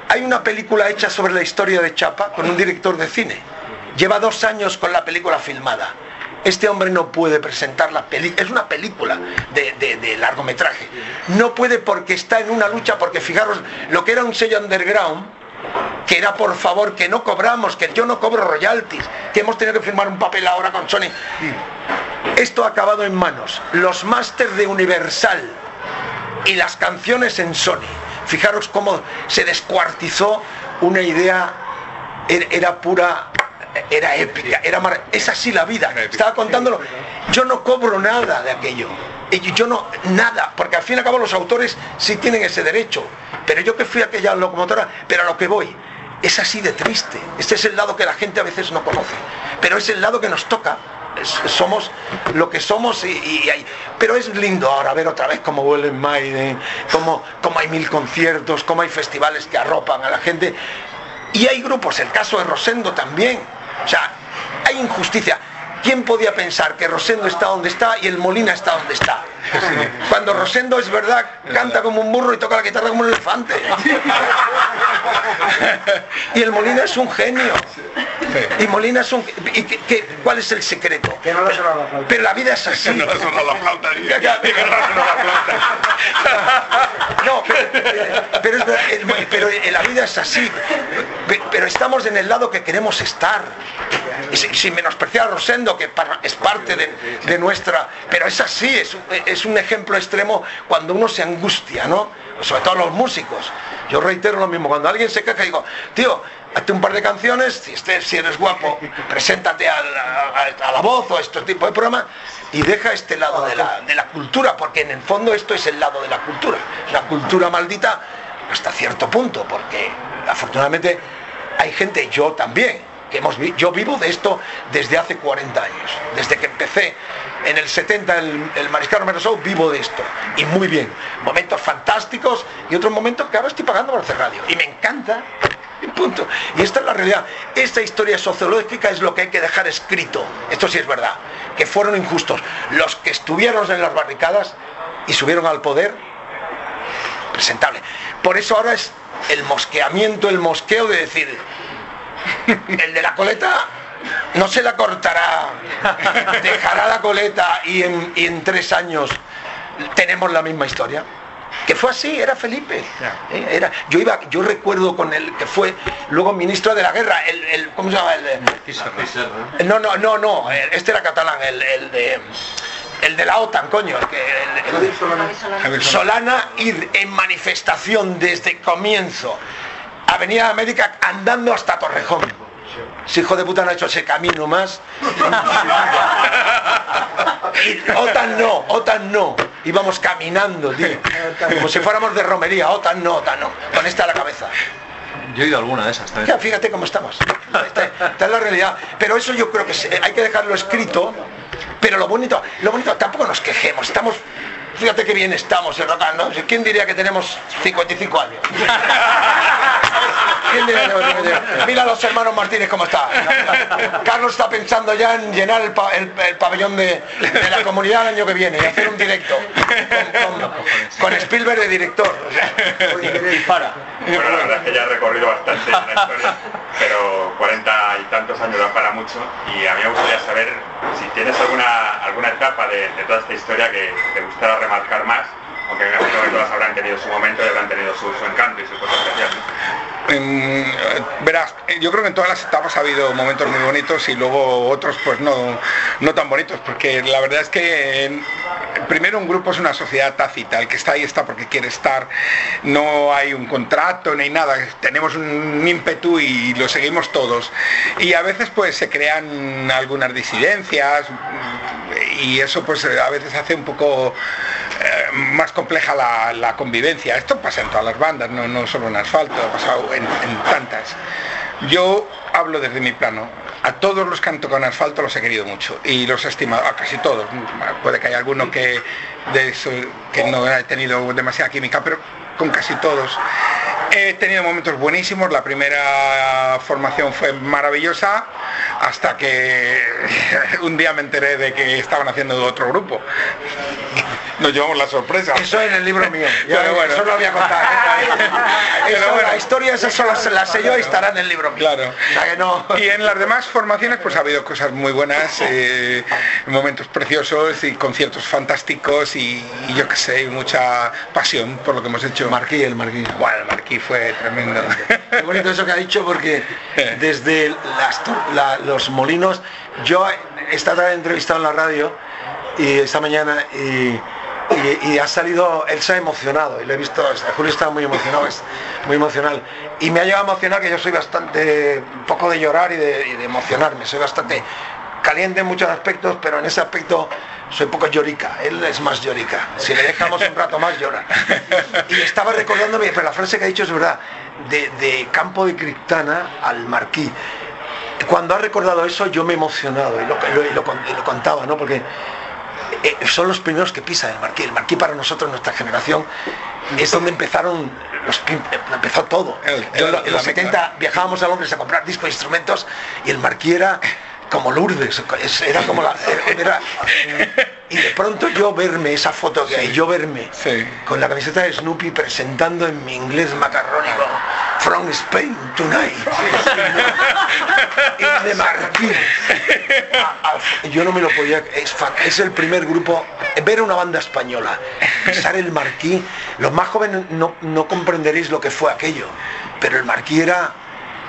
Hay una película hecha sobre la historia de Chapa con un director de cine. Lleva dos años con la película filmada. Este hombre no puede presentar la película. Es una película de, de- largometraje. No puede porque está en una lucha, porque fijaros, lo que era un sello underground, que era por favor que no cobramos, que yo no cobro royalties, que hemos tenido que firmar un papel ahora con Sony. Esto ha acabado en manos. Los másters de Universal y las canciones en Sony. Fijaros cómo se descuartizó una idea, er- era pura, era épica, era mar... es así la vida. Estaba contándolo. Yo no cobro nada de aquello. Y yo no, nada, porque al fin y al cabo los autores sí tienen ese derecho. Pero yo que fui a aquella locomotora, pero a lo que voy, es así de triste. Este es el lado que la gente a veces no conoce. Pero es el lado que nos toca. Somos lo que somos y, y hay- pero es lindo ahora ver otra vez cómo vuelve Maiden, cómo, cómo hay mil conciertos, cómo hay festivales que arropan a la gente. Y hay grupos, el caso de Rosendo también. O sea, hay injusticia. ¿Quién podía pensar que Rosendo está donde está y el Molina está donde está? Cuando Rosendo es verdad, canta como un burro y toca la guitarra como un elefante. Y el Molina es un genio. Y Molina es un... ¿y qué- qué- ¿Cuál es el secreto? Que no le suena la flauta. Pero la vida es así. No le la flauta, Que no le suena la flauta. No, pero, pero es pero en la vida es así. Pe- Pero estamos en el lado que queremos estar. Y sin, sin menospreciar a Rosendo, que es parte de, de nuestra... Pero es así, es, un- es un ejemplo extremo cuando uno se angustia, ¿no? Sobre todo los músicos. Yo reitero lo mismo, cuando alguien se queja digo, tío, hazte un par de canciones, si, estés- si eres guapo, preséntate a la, a- la voz o a este tipo de programa y deja este lado de la, de la cultura, porque en el fondo esto es el lado de la cultura. La cultura maldita hasta cierto punto, porque afortunadamente hay gente, yo también, que hemos yo vivo de esto desde hace 40 años, desde que empecé en el 70 el, el Mariscal Romero Show, vivo de esto, y muy bien, momentos fantásticos y otros momentos que ahora estoy pagando por hacer radio, y me encanta, y punto. Y esta es la realidad, esta historia sociológica es lo que hay que dejar escrito, esto sí es verdad, que fueron injustos, los que estuvieron en las barricadas y subieron al poder, presentable. Por eso ahora es el mosqueamiento, el mosqueo de decir, el de la coleta no se la cortará, dejará la coleta y en, y en tres años tenemos la misma historia. Que fue así, era Felipe. Eh, Era, yo iba, yo recuerdo con el que fue luego ministro de la guerra, el, el- ¿cómo se llama? El, no, no, no, no, este era catalán, el, el de el de la OTAN, coño, el que el- el- Javier Solana. Solana ir en manifestación desde comienzo Avenida América andando hasta Torrejón. Si hijo de puta no ha hecho ese camino más. OTAN no, OTAN no. Íbamos caminando, tío. Como si fuéramos de romería. OTAN no, OTAN no. Con esta a la cabeza. Yo he ido a alguna de esas Ya, también. fíjate cómo estamos. Esta, esta es la realidad. Pero eso yo creo que hay que dejarlo escrito. Pero lo bonito, lo bonito, tampoco nos quejemos. Estamos, fíjate qué bien estamos en ¿no? ¿Quién diría que tenemos 55 años? ¿Quién diría que tenemos 55? Mira a los hermanos Martínez cómo está. Carlos está pensando ya en llenar el, pa- el- el pabellón de, la comunidad el año que viene y hacer un directo con, Spielberg de director. Dispara. Bueno, la verdad es que ya he recorrido bastante la historia, pero 40 y tantos años dan para mucho y a mí me gustaría saber si tienes alguna, alguna etapa de, de toda esta historia que te gustara remarcar más, aunque me imagino que todas habrán tenido su momento y habrán tenido su, encanto y su cosa. ¿no? Mm, verás, eh, yo creo que en todas las etapas ha habido momentos muy bonitos y luego otros pues no, no tan bonitos, porque la verdad es que eh, primero un grupo es una sociedad tácita, el que está ahí está porque quiere estar, no hay un contrato ni nada, tenemos un ímpetu y lo seguimos todos. Y a veces pues se crean algunas disidencias y eso pues eh, a veces hace un poco eh, más compleja la, convivencia. Esto pasa en todas las bandas, no, no solo en asfalto, ha pasado en, en tantas. Yo hablo desde mi plano. A todos los que han tocado en asfalto los he querido mucho y los he estimado, a casi todos. Puede que haya alguno que, de eso, que no haya tenido demasiada química, pero con casi todos. He tenido momentos buenísimos, la primera formación fue maravillosa hasta que un día me enteré de que estaban haciendo otro grupo. Nos llevamos la sorpresa. Eso en el libro mío. Yo Pero bueno. Eso lo voy a contar. Pero bueno. La historia esa solo se la sé yo y estará en el libro mío. Claro. O sea que no. Y en las demás formaciones pues ha habido cosas muy buenas, eh, momentos preciosos y conciertos fantásticos y, y yo qué sé, mucha pasión por lo que hemos hecho. Marquí, el Marquí. Bueno, el Marquí fue tremendo. Qué bonito eso que ha dicho porque desde las tor- la- los molinos, yo he estado entrevistado en la radio y esta mañana y, y, ha salido, él se ha emocionado y lo he visto, Julio está muy emocionado, es muy emocional. Y me ha llegado a emocionar que yo soy bastante, un poco de llorar y de, emocionarme, soy bastante caliente en muchos aspectos, pero en ese aspecto soy poco llorica, él es más llorica. Si le dejamos un rato más llora. Y estaba recordándome, pero la frase que ha dicho es verdad, de, Campo de Criptana al Marquí. Cuando ha recordado eso yo me he emocionado y lo, lo- lo contaba, ¿no? Porque eh, son los primeros que pisan el marquí. El marquí para nosotros, nuestra generación, es donde empezaron los eh, empezó todo. El- Yo en el- lo- en los la- 70 viajábamos a Londres a comprar discos e instrumentos y el marquí era como Lourdes, es- era como la era- y de pronto yo verme esa foto que hay, yo verme Sí. con la camiseta de Snoopy presentando en mi inglés macarrónico From Spain Tonight. Marquí a- a- yo no me lo podía es, es el primer grupo ver una banda española pisar el marquí los más jóvenes no, no comprenderéis lo que fue aquello pero el marquí era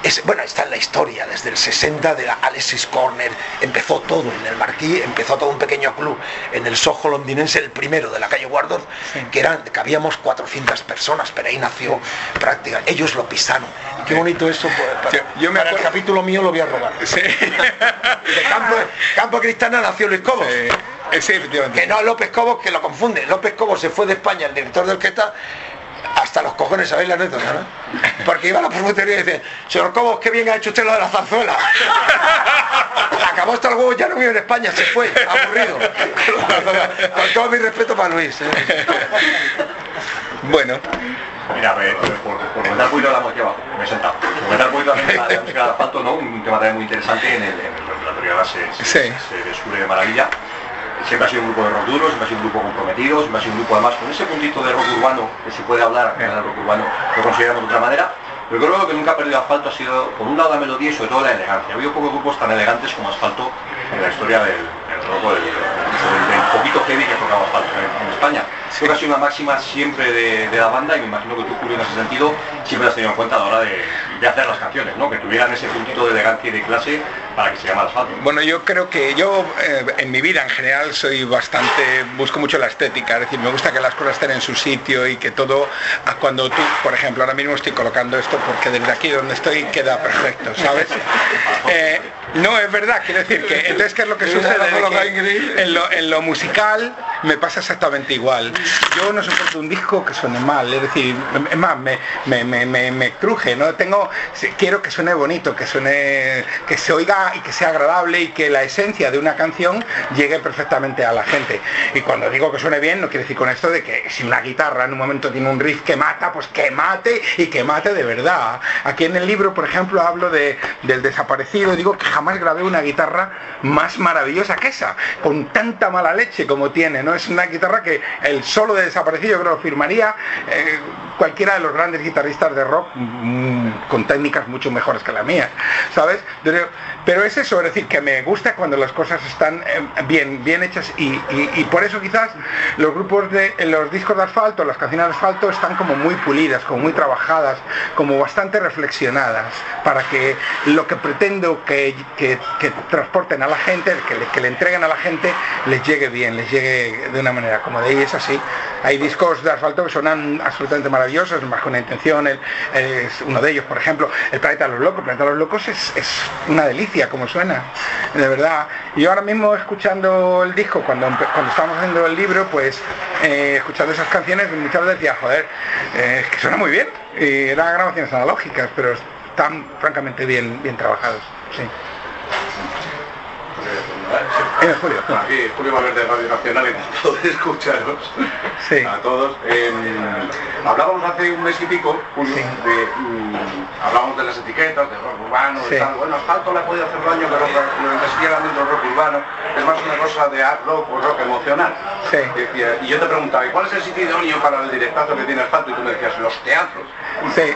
es, bueno, está en la historia, desde el 60 de la Alexis Corner, empezó todo en el Marquí, empezó todo un pequeño club en el Soho londinense, el primero de la calle Wardorf, que eran, que habíamos 400 personas, pero ahí nació prácticamente, ellos lo pisaron. Y qué bonito eso, pues, para, Yo- yo me para el capítulo mío lo voy a robar. Sí. De Campo, Campo Cristana nació Luis Cobos. Eh, sí. Que no López Cobos, que lo confunde. López Cobos se fue de España, el director de orquesta, hasta los cojones, ¿sabéis la anécdota, no? Porque iba a la perfumería y dice, señor Cobos, qué bien ha hecho usted lo de la zarzuela. Acabó hasta el huevo, ya no vive en España, se fue, aburrido. Con todo mi respeto para Luis. ¿eh? Bueno, Mira, por, por comentar un poquito la música abajo, me he sentado. Por comentar un poquito la, la música de asfalto, ¿no? Un tema también muy interesante en el, en el repertorio ahora se, se, Sí. se descubre de maravilla. Siempre ha sido un grupo de rock duro, siempre ha sido un grupo comprometido, siempre ha sido un grupo además con ese puntito de rock urbano que se puede hablar, al final el rock urbano lo consideramos de otra manera. Pero creo que lo que nunca ha perdido asfalto ha sido, por un lado, la melodía y sobre todo la elegancia. Ha habido pocos grupos tan elegantes como asfalto en la historia del, del rock, o del, del- del poquito heavy que ha tocado asfalto en, en España. Creo que ha sido una máxima siempre de, de la banda y me imagino que tú, Julio, en ese sentido, siempre has tenido en cuenta a la hora de, de hacer las canciones, ¿no? Que tuvieran ese puntito de elegancia y de clase para que se llama asfalto. Bueno, yo creo que yo eh, en mi vida en general soy bastante, busco mucho la estética, es decir, me gusta que las cosas estén en su sitio y que todo, a cuando tú, por ejemplo, ahora mismo estoy colocando esto porque desde aquí donde estoy queda perfecto, ¿sabes? Eh, no, es verdad, quiero decir que, entonces, ¿qué es lo que sucede? En, lo, en lo musical me pasa exactamente igual. Yo no soporto un disco que suene mal, es decir, es más, me, me, me, me, me cruje, ¿no? Tengo, quiero que suene bonito, que suene, que se oiga y que sea agradable y que la esencia de una canción llegue perfectamente a la gente. Y cuando digo que suene bien, no quiere decir con esto de que si una guitarra en un momento tiene un riff que mata, pues que mate y que mate de verdad. Aquí en el libro, por ejemplo, hablo de, del desaparecido, digo que jamás grabé una guitarra más maravillosa que esa, con tanta mala leche como tiene, ¿no? Es una guitarra que el solo de desaparecido yo creo firmaría eh, cualquiera de los grandes guitarristas de rock mm, con técnicas mucho mejores que la mía, ¿sabes? Pero es eso, es decir, que me gusta cuando las cosas están eh, bien, bien hechas y, y- y por eso quizás los grupos de los discos de asfalto, las canciones de asfalto están como muy pulidas, como muy trabajadas, como bastante reflexionadas, para que lo que pretendo que, que- que transporten a la gente, que le, que le entreguen a la gente, les llegue bien, les llegue de una manera cómoda. Y es así. Hay discos de asfalto que sonan absolutamente maravillosos, más con intención, el- es uno de ellos, por ejemplo, El Planeta de los Locos. El Planeta de los Locos es, es una delicia como suena, de verdad. Yo ahora mismo escuchando el disco, cuando, cuando estábamos haciendo el libro, pues eh, escuchando esas canciones, muchas veces decía, joder, eh, es que suena muy bien. Y eran grabaciones analógicas, pero están francamente bien, bien trabajados. Sí. Eh, Julio. Aquí, Julio Valverde de Radio Nacional, encantado de escucharos Sí. a todos. Eh, hablábamos hace un mes y pico, Julio, Sí. de, mm, hablábamos de las etiquetas, de rock urbano, Sí. de tal. Bueno, asfalto le puede hacer daño, pero lo sigue hablando del rock urbano es más una cosa de art rock o rock emocional. Decía- Y yo te preguntaba, ¿y cuál es el sitio idóneo para el directazo que tiene asfalto? Y tú me decías, los teatros. Sí,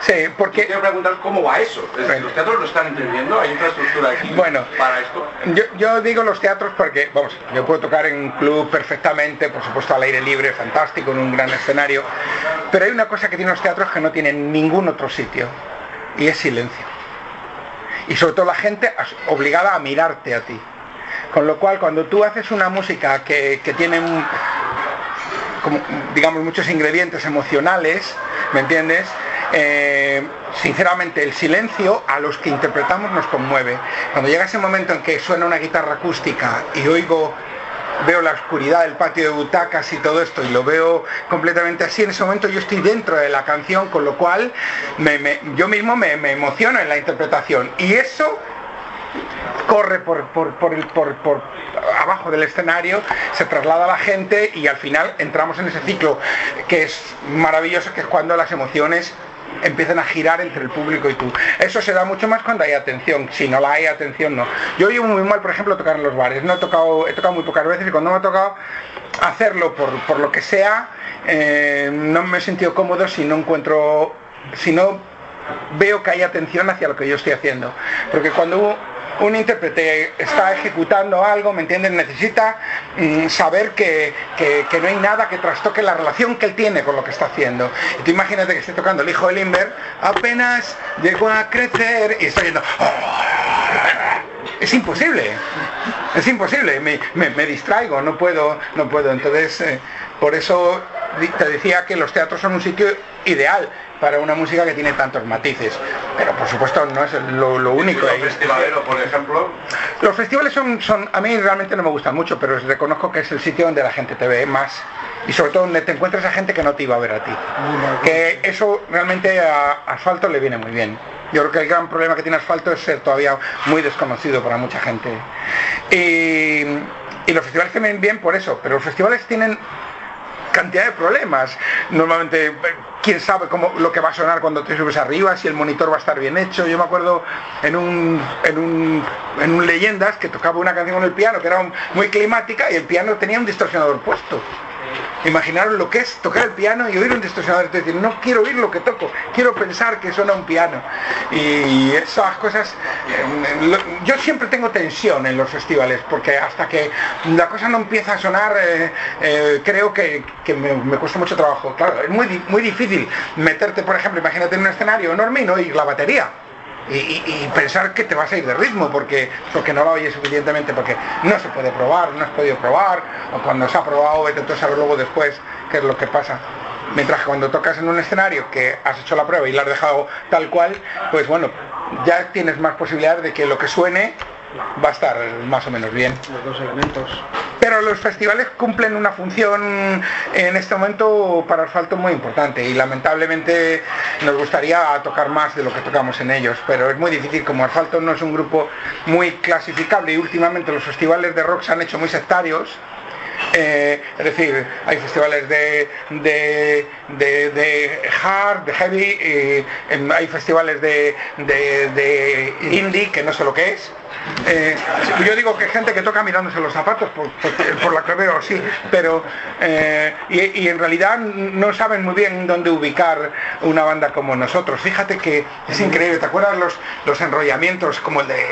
sí, porque quiero preguntar cómo va eso. Es decir, Bueno. ¿Los teatros lo están entendiendo? ¿Hay infraestructura aquí Bueno. para esto? yo, yo digo los teatros porque, vamos, yo puedo tocar en un club perfectamente, por supuesto al aire libre, fantástico, en un gran escenario, pero hay una cosa que tienen los teatros que no tienen ningún otro sitio, y es silencio. Y sobre todo la gente obligada a mirarte a ti. Con lo cual, cuando tú haces una música que, que tiene como, digamos, muchos ingredientes emocionales, ¿me entiendes? Eh, sinceramente, el silencio a los que interpretamos nos conmueve. Cuando llega ese momento en que suena una guitarra acústica y oigo veo la oscuridad del patio de butacas y todo esto y lo veo completamente así, en ese momento yo estoy dentro de la canción, con lo cual yo mismo me, emociono en la interpretación. Y eso corre por, por, por abajo del escenario, se traslada a la gente y al final entramos en ese ciclo que es maravilloso, que es cuando las emociones empiezan a girar entre el público y tú. Eso se da mucho más cuando hay atención, si no la hay atención no. Yo llevo muy mal, por ejemplo, tocar en los bares, no he tocado, he tocado muy pocas veces y cuando me ha tocado hacerlo por, por lo que sea, eh, no me he sentido cómodo si no encuentro, si no veo que hay atención hacia lo que yo estoy haciendo. Porque cuando un intérprete está ejecutando algo, ¿me entiendes? Necesita mm, saber que, que- no hay nada que trastoque la relación que él tiene con lo que está haciendo. Y tú imagínate que esté tocando el hijo de Limber, apenas llegó a crecer y está yendo... Es imposible, es imposible, me, me- distraigo, no puedo, no puedo. Entonces, eh, por eso te decía que los teatros son un sitio ideal para una música que tiene tantos matices. Pero por supuesto no es lo, lo único. El festivalero, por ejemplo, Los festivales son, son, a mí realmente no me gustan mucho, pero reconozco que es el sitio donde la gente te ve más y sobre todo donde te encuentras a gente que no te iba a ver a ti. Que eso realmente a Asfalto le viene muy bien. Yo creo que el gran problema que tiene Asfalto es ser todavía muy desconocido para mucha gente. Y, y los festivales también bien por eso, pero los festivales tienen cantidad de problemas. Normalmente, quién sabe cómo lo que va a sonar cuando te subes arriba, si el monitor va a estar bien hecho. Yo me acuerdo en un, en un, en un Leyendas que tocaba una canción con el piano que era muy climática y el piano tenía un distorsionador puesto. Imaginaros lo que es tocar el piano y oír un distorsionador. Es decir, no quiero oír lo que toco, quiero pensar que suena un piano. Y esas cosas, eh, yo siempre tengo tensión en los festivales, porque hasta que la cosa no empieza a sonar, eh, eh, creo que, me, cuesta mucho trabajo. Claro, es muy, muy difícil meterte, por ejemplo, imagínate en un escenario enorme y no oír la batería. Y, y- pensar que te vas a ir de ritmo porque, porque no la oyes suficientemente, porque no se puede probar, no has podido probar, o cuando se ha probado, vete a saber luego después qué es lo que pasa. Mientras que cuando tocas en un escenario que has hecho la prueba y la has dejado tal cual, pues bueno, ya tienes más posibilidades de que lo que suene va a estar más o menos bien. Los dos elementos. Pero los festivales cumplen una función en este momento para asfalto muy importante y lamentablemente nos gustaría tocar más de lo que tocamos en ellos, pero es muy difícil como asfalto no es un grupo muy clasificable y últimamente los festivales de rock se han hecho muy sectarios. Eh, es decir, hay festivales de, de, de, hard, de heavy, em, hay festivales de, de, indie, que no sé lo que es. Eh, yo digo que hay gente que toca mirándose los zapatos, por, por- la que veo así, pero eh, y, y en realidad no saben muy bien dónde ubicar una banda como nosotros. Fíjate que es increíble, ¿te acuerdas los, los enrollamientos como el de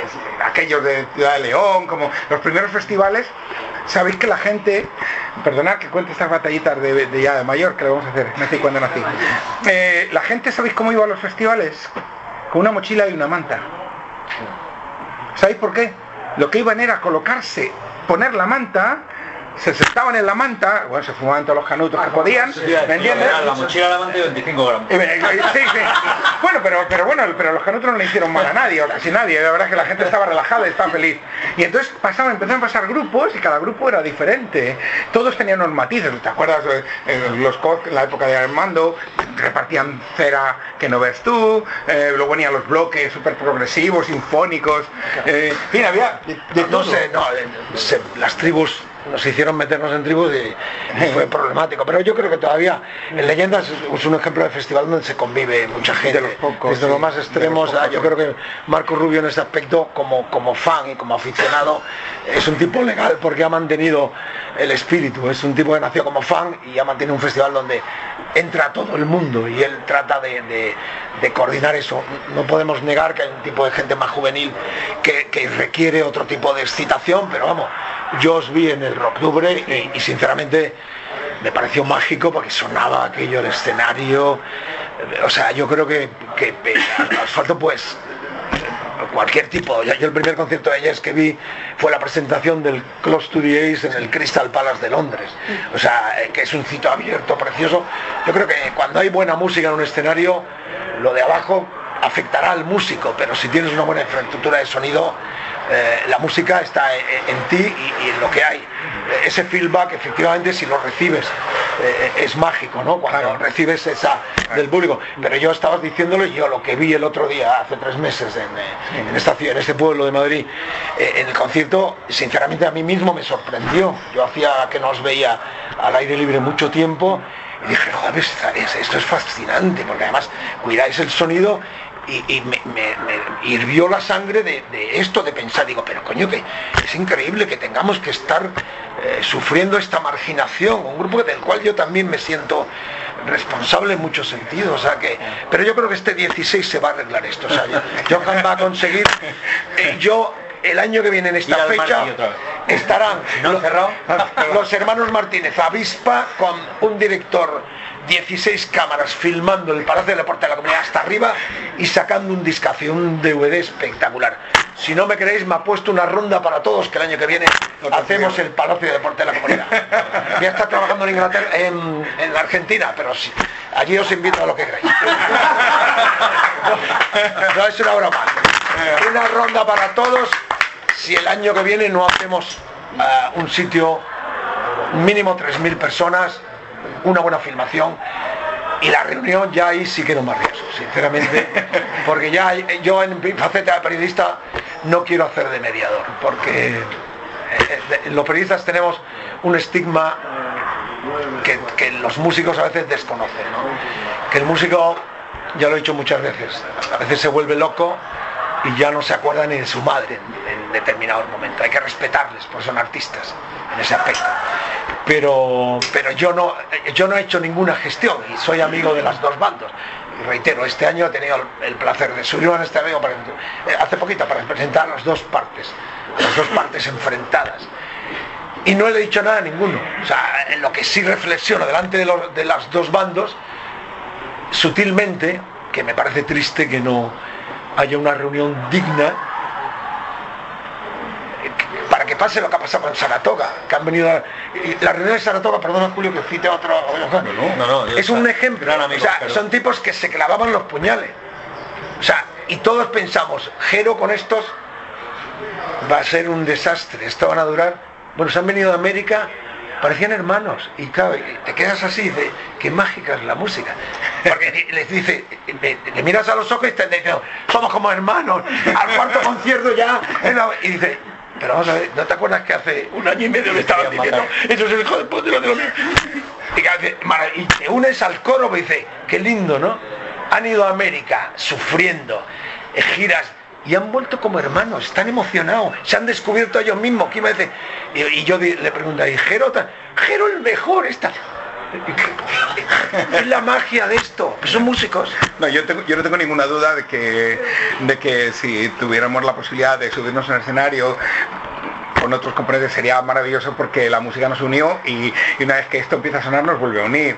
aquellos de Ciudad de León, como los primeros festivales? Sabéis que la gente, perdonad que cuente estas batallitas de, de ya de mayor, que le vamos a hacer, nací cuando nací. Eh, la gente, ¿sabéis cómo iba a los festivales? Con una mochila y una manta. ¿Sabéis por qué? Lo que iban era colocarse, poner la manta, se sentaban en la manta, bueno, se fumaban todos los canutos que podían, ¿me entiendes? La mochila la manta de 25 gramos. Eh, eh, sí, sí. Bueno, pero, pero bueno, pero los canutos no le hicieron mal a nadie, o casi nadie, la verdad es que la gente estaba relajada y estaba feliz. Y entonces pasaban, empezaron a pasar grupos y cada grupo era diferente. Todos tenían unos matices, ¿te acuerdas? Eh, los en la época de Armando repartían cera que no ves tú, eh, luego venían los bloques súper progresivos, sinfónicos, eh, en fin, había de, de No sé, no, se- las tribus nos hicieron meternos en tribus y, y fue problemático. Pero yo creo que todavía en Leyendas es, un ejemplo de festival donde se convive mucha gente. De los pocos, Desde sí, los más extremos, los pocos. ah, yo creo que Marco Rubio en este aspecto, como, como fan y como aficionado, es un tipo legal porque ha mantenido el espíritu. Es un tipo que nació como fan y ha mantenido un festival donde entra todo el mundo y él trata de, coordinar eso. No podemos negar que hay un tipo de gente más juvenil que, requiere otro tipo de excitación, pero vamos, yo os vi en el Octubre y, sinceramente me pareció mágico porque sonaba aquello, el escenario. O sea, yo creo que, que Asfalto pues cualquier tipo. Yo el primer concierto de ellas que vi fue la presentación del Close to the Ace en el Crystal Palace de Londres. O sea, eh, que es un sitio abierto, precioso. Yo creo que cuando hay buena música en un escenario, lo de abajo afectará al músico, pero si tienes una buena infraestructura de sonido, eh, la música está en, en ti y, y en lo que hay. Eh, Ese feedback, efectivamente, si lo recibes, eh, es mágico, ¿no? Cuando recibes esa del público. Pero yo estabas diciéndolo y yo lo que vi el otro día, hace tres meses, en, en esta ciudad, en este pueblo de Madrid, eh, en el concierto, sinceramente a mí mismo me sorprendió. Yo hacía que no os veía al aire libre mucho tiempo y dije, joder, esto es fascinante, porque además cuidáis el sonido y, y me, me- me hirvió la sangre de, de esto, de pensar, digo, pero coño, que es increíble que tengamos que estar eh, sufriendo esta marginación, un grupo del cual yo también me siento responsable en muchos sentidos, o sea que, pero yo creo que este 16 se va a arreglar esto, o sea, Johan va a conseguir, eh, yo el año que viene en esta fecha estarán ¿No los, los hermanos Martínez Avispa con un director 16 cámaras filmando el Palacio de Deporte de la Comunidad hasta arriba y sacando un discazo, un DVD espectacular. Si no me creéis, me ha puesto una ronda para todos que el año que viene hacemos el Palacio de Deporte de la Comunidad. Voy a estar trabajando en Inglaterra, en, en la Argentina, pero sí, allí os invito a lo que queráis. No, no, es una broma. Una ronda para todos si el año que viene no hacemos ah, un sitio mínimo 3.000 personas, una buena filmación y la reunión ya ahí sí que no me arriesgo, sinceramente, porque ya yo en mi faceta de periodista no quiero hacer de mediador, porque eh, eh, los periodistas tenemos un estigma que, que los músicos a veces desconocen, ¿no? que el músico, ya lo he dicho muchas veces, a veces se vuelve loco y ya no se acuerda ni de su madre en, en determinados momentos. Hay que respetarles, pues son artistas en ese aspecto. Pero, pero yo no yo no he hecho ninguna gestión y soy amigo de las dos bandos. Y reitero, este año he tenido el, placer de subir a este amigo eh, hace poquito para presentar las dos partes, las dos partes enfrentadas. Y no le he dicho nada a ninguno. O sea, en lo que sí reflexiono delante de, los- de las dos bandos, sutilmente, que me parece triste que no haya una reunión digna para que pase lo que ha pasado con Saratoga, que han venido a- la reunión de Saratoga, perdona Julio que cite otro, no, no, yo- es un ejemplo, o sea, pero- son tipos que se clavaban los puñales, o sea, y todos pensamos, Jero con estos va a ser un desastre, esto van a durar, bueno, se han venido de América, parecían hermanos, y claro, te quedas así, dice, qué mágica es la música, porque les dice, le, le miras a los ojos y te dicen, somos como hermanos, al cuarto concierto ya, la- y dice, pero vamos a ver, ¿no te acuerdas que hace un año y medio le estaban diciendo, eso es el hijo de puta, de lo mío"? y, que hace, "Mara- y te unes al coro, y dice, qué lindo, ¿no? Han ido a América sufriendo, eh, giras, y han vuelto como hermanos, están emocionados, se han descubierto ellos mismos. ¿Qué me dice? Y, y yo le pregunto, ¿y Jero? Jero el mejor, está. Es la magia de esto, pues son músicos. No, yo no tengo ninguna duda de que, de que si tuviéramos la posibilidad de subirnos en el escenario con otros componentes sería maravilloso porque la música nos unió y, y una vez que esto empieza a sonar nos vuelve a unir.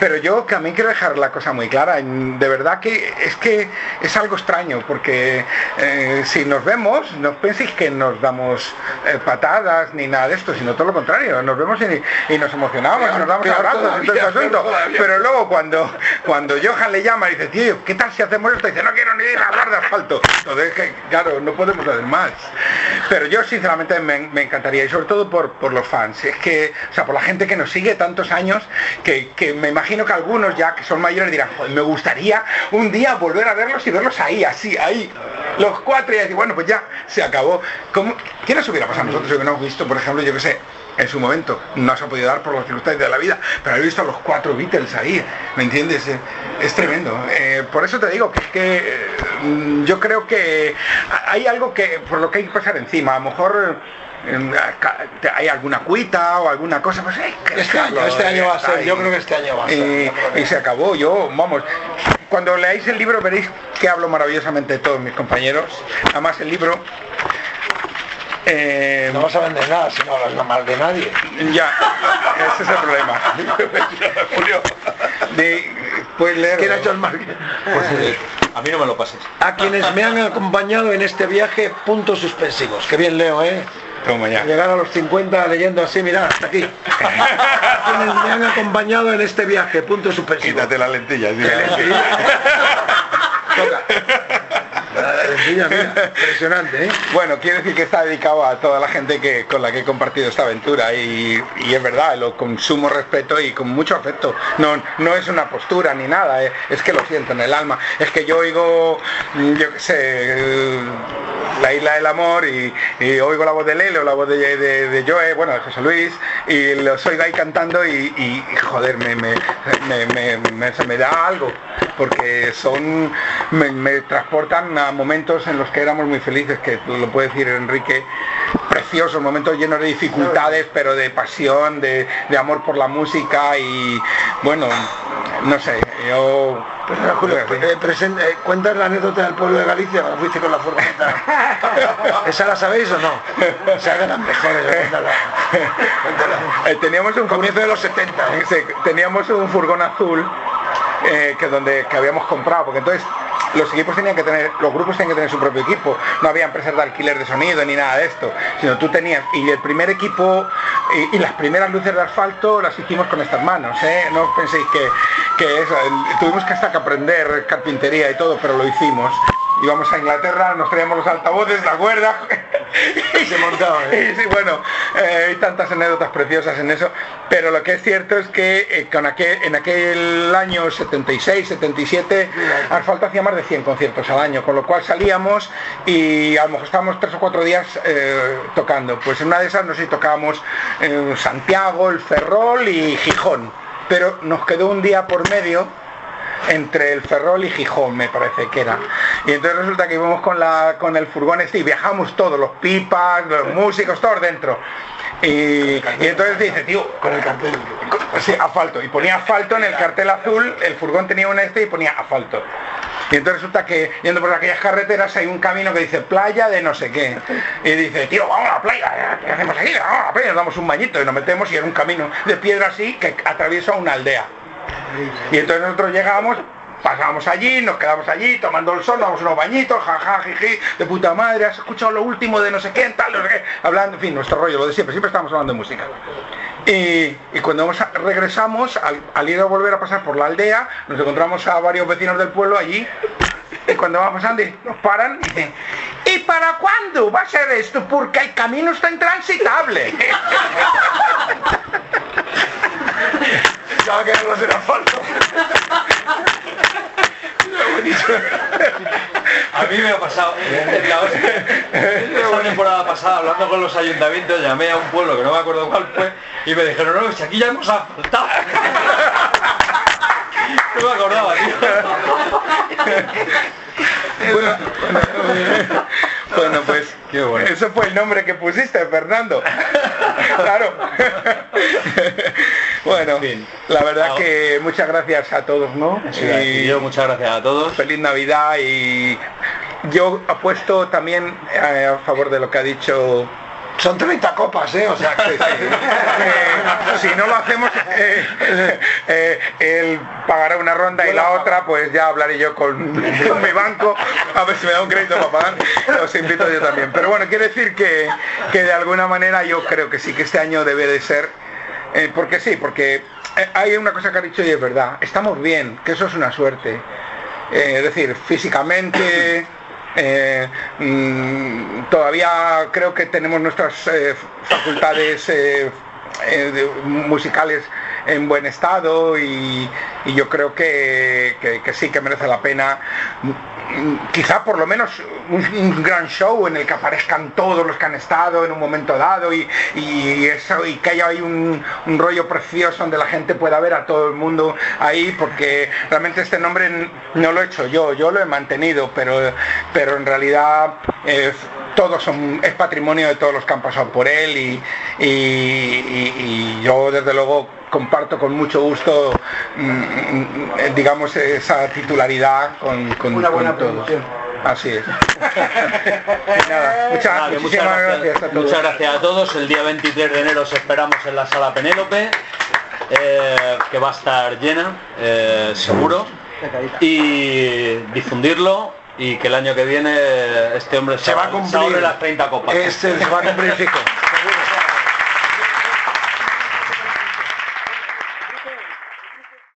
Pero yo también quiero dejar la cosa muy clara, de verdad que es que es algo extraño porque eh, si nos vemos, no penséis que nos damos eh, patadas ni nada de esto, sino todo lo contrario, nos vemos y, y nos emocionamos, y nos damos abrazos y todo ese asunto. Pero luego cuando, cuando Johan le llama y dice, tío, ¿qué tal si hacemos esto? Y dice, no quiero ni ir a hablar de asfalto. Entonces, claro, no podemos hacer más. Pero yo sinceramente me, me encantaría, y sobre todo por, por los fans, es que, o sea, por la gente que nos sigue tantos años, que, que me imagino que algunos ya que son mayores dirán, joder, me gustaría un día volver a verlos y verlos ahí, así, ahí, los cuatro y decir, bueno, pues ya se acabó. ¿Cómo? ¿Qué nos hubiera pasado a nosotros si hubiéramos visto, por ejemplo, yo qué sé, en su momento, no se ha podido dar por las circunstancias de la vida, pero haber visto a los cuatro Beatles ahí, ¿me entiendes? Es tremendo. Eh, por eso te digo que es que eh, yo creo que ha- hay algo que por lo que hay que pasar encima. A lo mejor hay alguna cuita o alguna cosa, pues que Este año, este año va a ser, ahí. yo creo que este año va a ser. Y, no se acabó, yo, vamos, cuando leáis el libro veréis que hablo maravillosamente de todos mis compañeros. Además el libro... eh, No vas a vender nada si no hablas mal de nadie. ya, ese es el problema. Julio, De, puedes leer. ¿quién ha hecho el marketing? Pues, eh, A mí no me lo pases. a quienes me han acompañado en este viaje, puntos suspensivos. Que bien leo, ¿eh? Toma ya. Llegar a los 50 leyendo así, mira, hasta aquí. Quienes me han acompañado en este viaje, puntos suspensivos. Quítate las lentillas. tío. Toca. Mira, impresionante, ¿eh? Bueno, quiero decir que está dedicado a toda la gente que, con la que he compartido esta aventura y, y es verdad, lo con sumo respeto y con mucho afecto. No, no es una postura ni nada, eh, es que lo siento en el alma. Es que yo oigo, mm, yo qué sé, la isla del amor y, y oigo la voz de Lelo, la voz de, de, de Joe, bueno, de José Luis, y los oigo ahí cantando y, joder, me, me, me, me- se me da algo, porque son, me, me transportan a momentos en los que éramos muy felices, que lo puede decir Enrique, preciosos, momentos llenos de dificultades, pero de pasión, de, de amor por la música y bueno, no sé, yo... Perdona, Julio, eh, presen- eh, ¿cuentas la anécdota del pueblo de Galicia cuando fuiste con la furgoneta? ¿Esa la sabéis o no? Las mejores, eh, cuéntala. Eh, teníamos un Comienzo de los 70. ¿eh? Sí, teníamos un furgón azul eh, que donde que habíamos comprado porque entonces los equipos tenían que tener los grupos tenían que tener su propio equipo no había empresas de alquiler de sonido ni nada de esto sino tú tenías y el primer equipo y, las primeras luces de asfalto las hicimos con estas manos ¿eh? no penséis que, tuvimos que hasta que aprender carpintería y todo pero lo hicimos íbamos a Inglaterra nos traíamos los altavoces la cuerda y Se montaba, ¿eh? y sí, bueno, eh, hay tantas anécdotas preciosas en eso, pero lo que es cierto es que eh, con aquel, en aquel año 76, 77, Asfalto hacía más de 100 conciertos al año, con lo cual salíamos y a lo mejor estábamos tres o cuatro días eh, tocando. Pues en una de esas, no sé tocábamos Santiago, el Ferrol y Gijón, pero nos quedó un día por medio entre el Ferrol y Gijón, me parece que era. Y entonces resulta que íbamos con, la, con el furgón este y viajamos todos, los pipas, los músicos, todos dentro. Y, y entonces dice, tío, Con el cartel. con- sí, asfalto. Y ponía asfalto en el cartel azul, el furgón tenía un este y ponía asfalto. Y entonces resulta que yendo por aquellas carreteras hay un camino que dice playa de no sé qué. Y dice, tío, vamos a la playa, ¿qué hacemos aquí? Vamos a la playa, nos damos un bañito y nos metemos y era un camino de piedra así que atraviesa una aldea. Y entonces nosotros llegamos, pasábamos allí, nos quedamos allí tomando el sol, damos unos bañitos, jaja, jiji, de puta madre, has escuchado lo último de no sé qué, tal, no sé qué, hablando, en fin, nuestro rollo, lo de siempre, siempre estamos hablando de música. Y, cuando a- regresamos, al, ir a volver a pasar por la aldea, nos encontramos a varios vecinos del pueblo allí, y cuando vamos pasando nos paran y dicen, ¿y para cuándo va a ser esto? Porque el camino está intransitable. Ya va a quedar los del asfalto. A mí me ha pasado. eh, la- Esta temporada pasada, hablando con los ayuntamientos, llamé a un pueblo que no me acuerdo cuál fue y me dijeron, no, si aquí ya hemos asfaltado. No me acordaba, tío. bueno, bueno, pues Qué bueno. eso fue el nombre que pusiste, Fernando. claro. Bueno, fin. la verdad que muchas gracias a todos, ¿no? Sí, y yo muchas gracias a todos. feliz Navidad y yo apuesto también eh, a favor de lo que ha dicho Son 30 copas, ¿eh? O sea, sí. Eh, si no lo hacemos, eh, eh, él pagará una ronda y la otra, pues ya hablaré yo con, con mi banco a ver si me da un crédito para pagar. Os invito yo también. Pero bueno, quiere decir que, que de alguna manera yo creo que sí, que este año debe de ser, eh, porque sí, porque eh, hay una cosa que ha dicho y es verdad, estamos bien, que eso es una suerte. Eh, es decir, físicamente, eh, mm, todavía creo que tenemos nuestras eh, facultades eh, de- musicales en buen estado y, y yo creo que, que- que sí que merece la pena quizá por lo menos un, un gran show en el que aparezcan todos los que han estado en un momento dado y, y eso y que haya ahí un, un rollo precioso donde la gente pueda ver a todo el mundo ahí porque realmente este nombre no lo he hecho yo yo lo he mantenido pero pero en realidad eh, todos son es patrimonio de todos los que han pasado por él y, y- y- y yo desde luego comparto con mucho gusto mm, mm, eh, digamos esa titularidad con, con, Una buena con todos así es Nada, muchas, Nada, que muchísimas gracias, a todos muchas gracias a todos. El día 23 de enero os esperamos en la sala Penélope, eh, que va a estar llena, eh, seguro. y difundirlo y que el año que viene este hombre Se va a cumplir. las 30 copas. Este se va a cumplir fijo.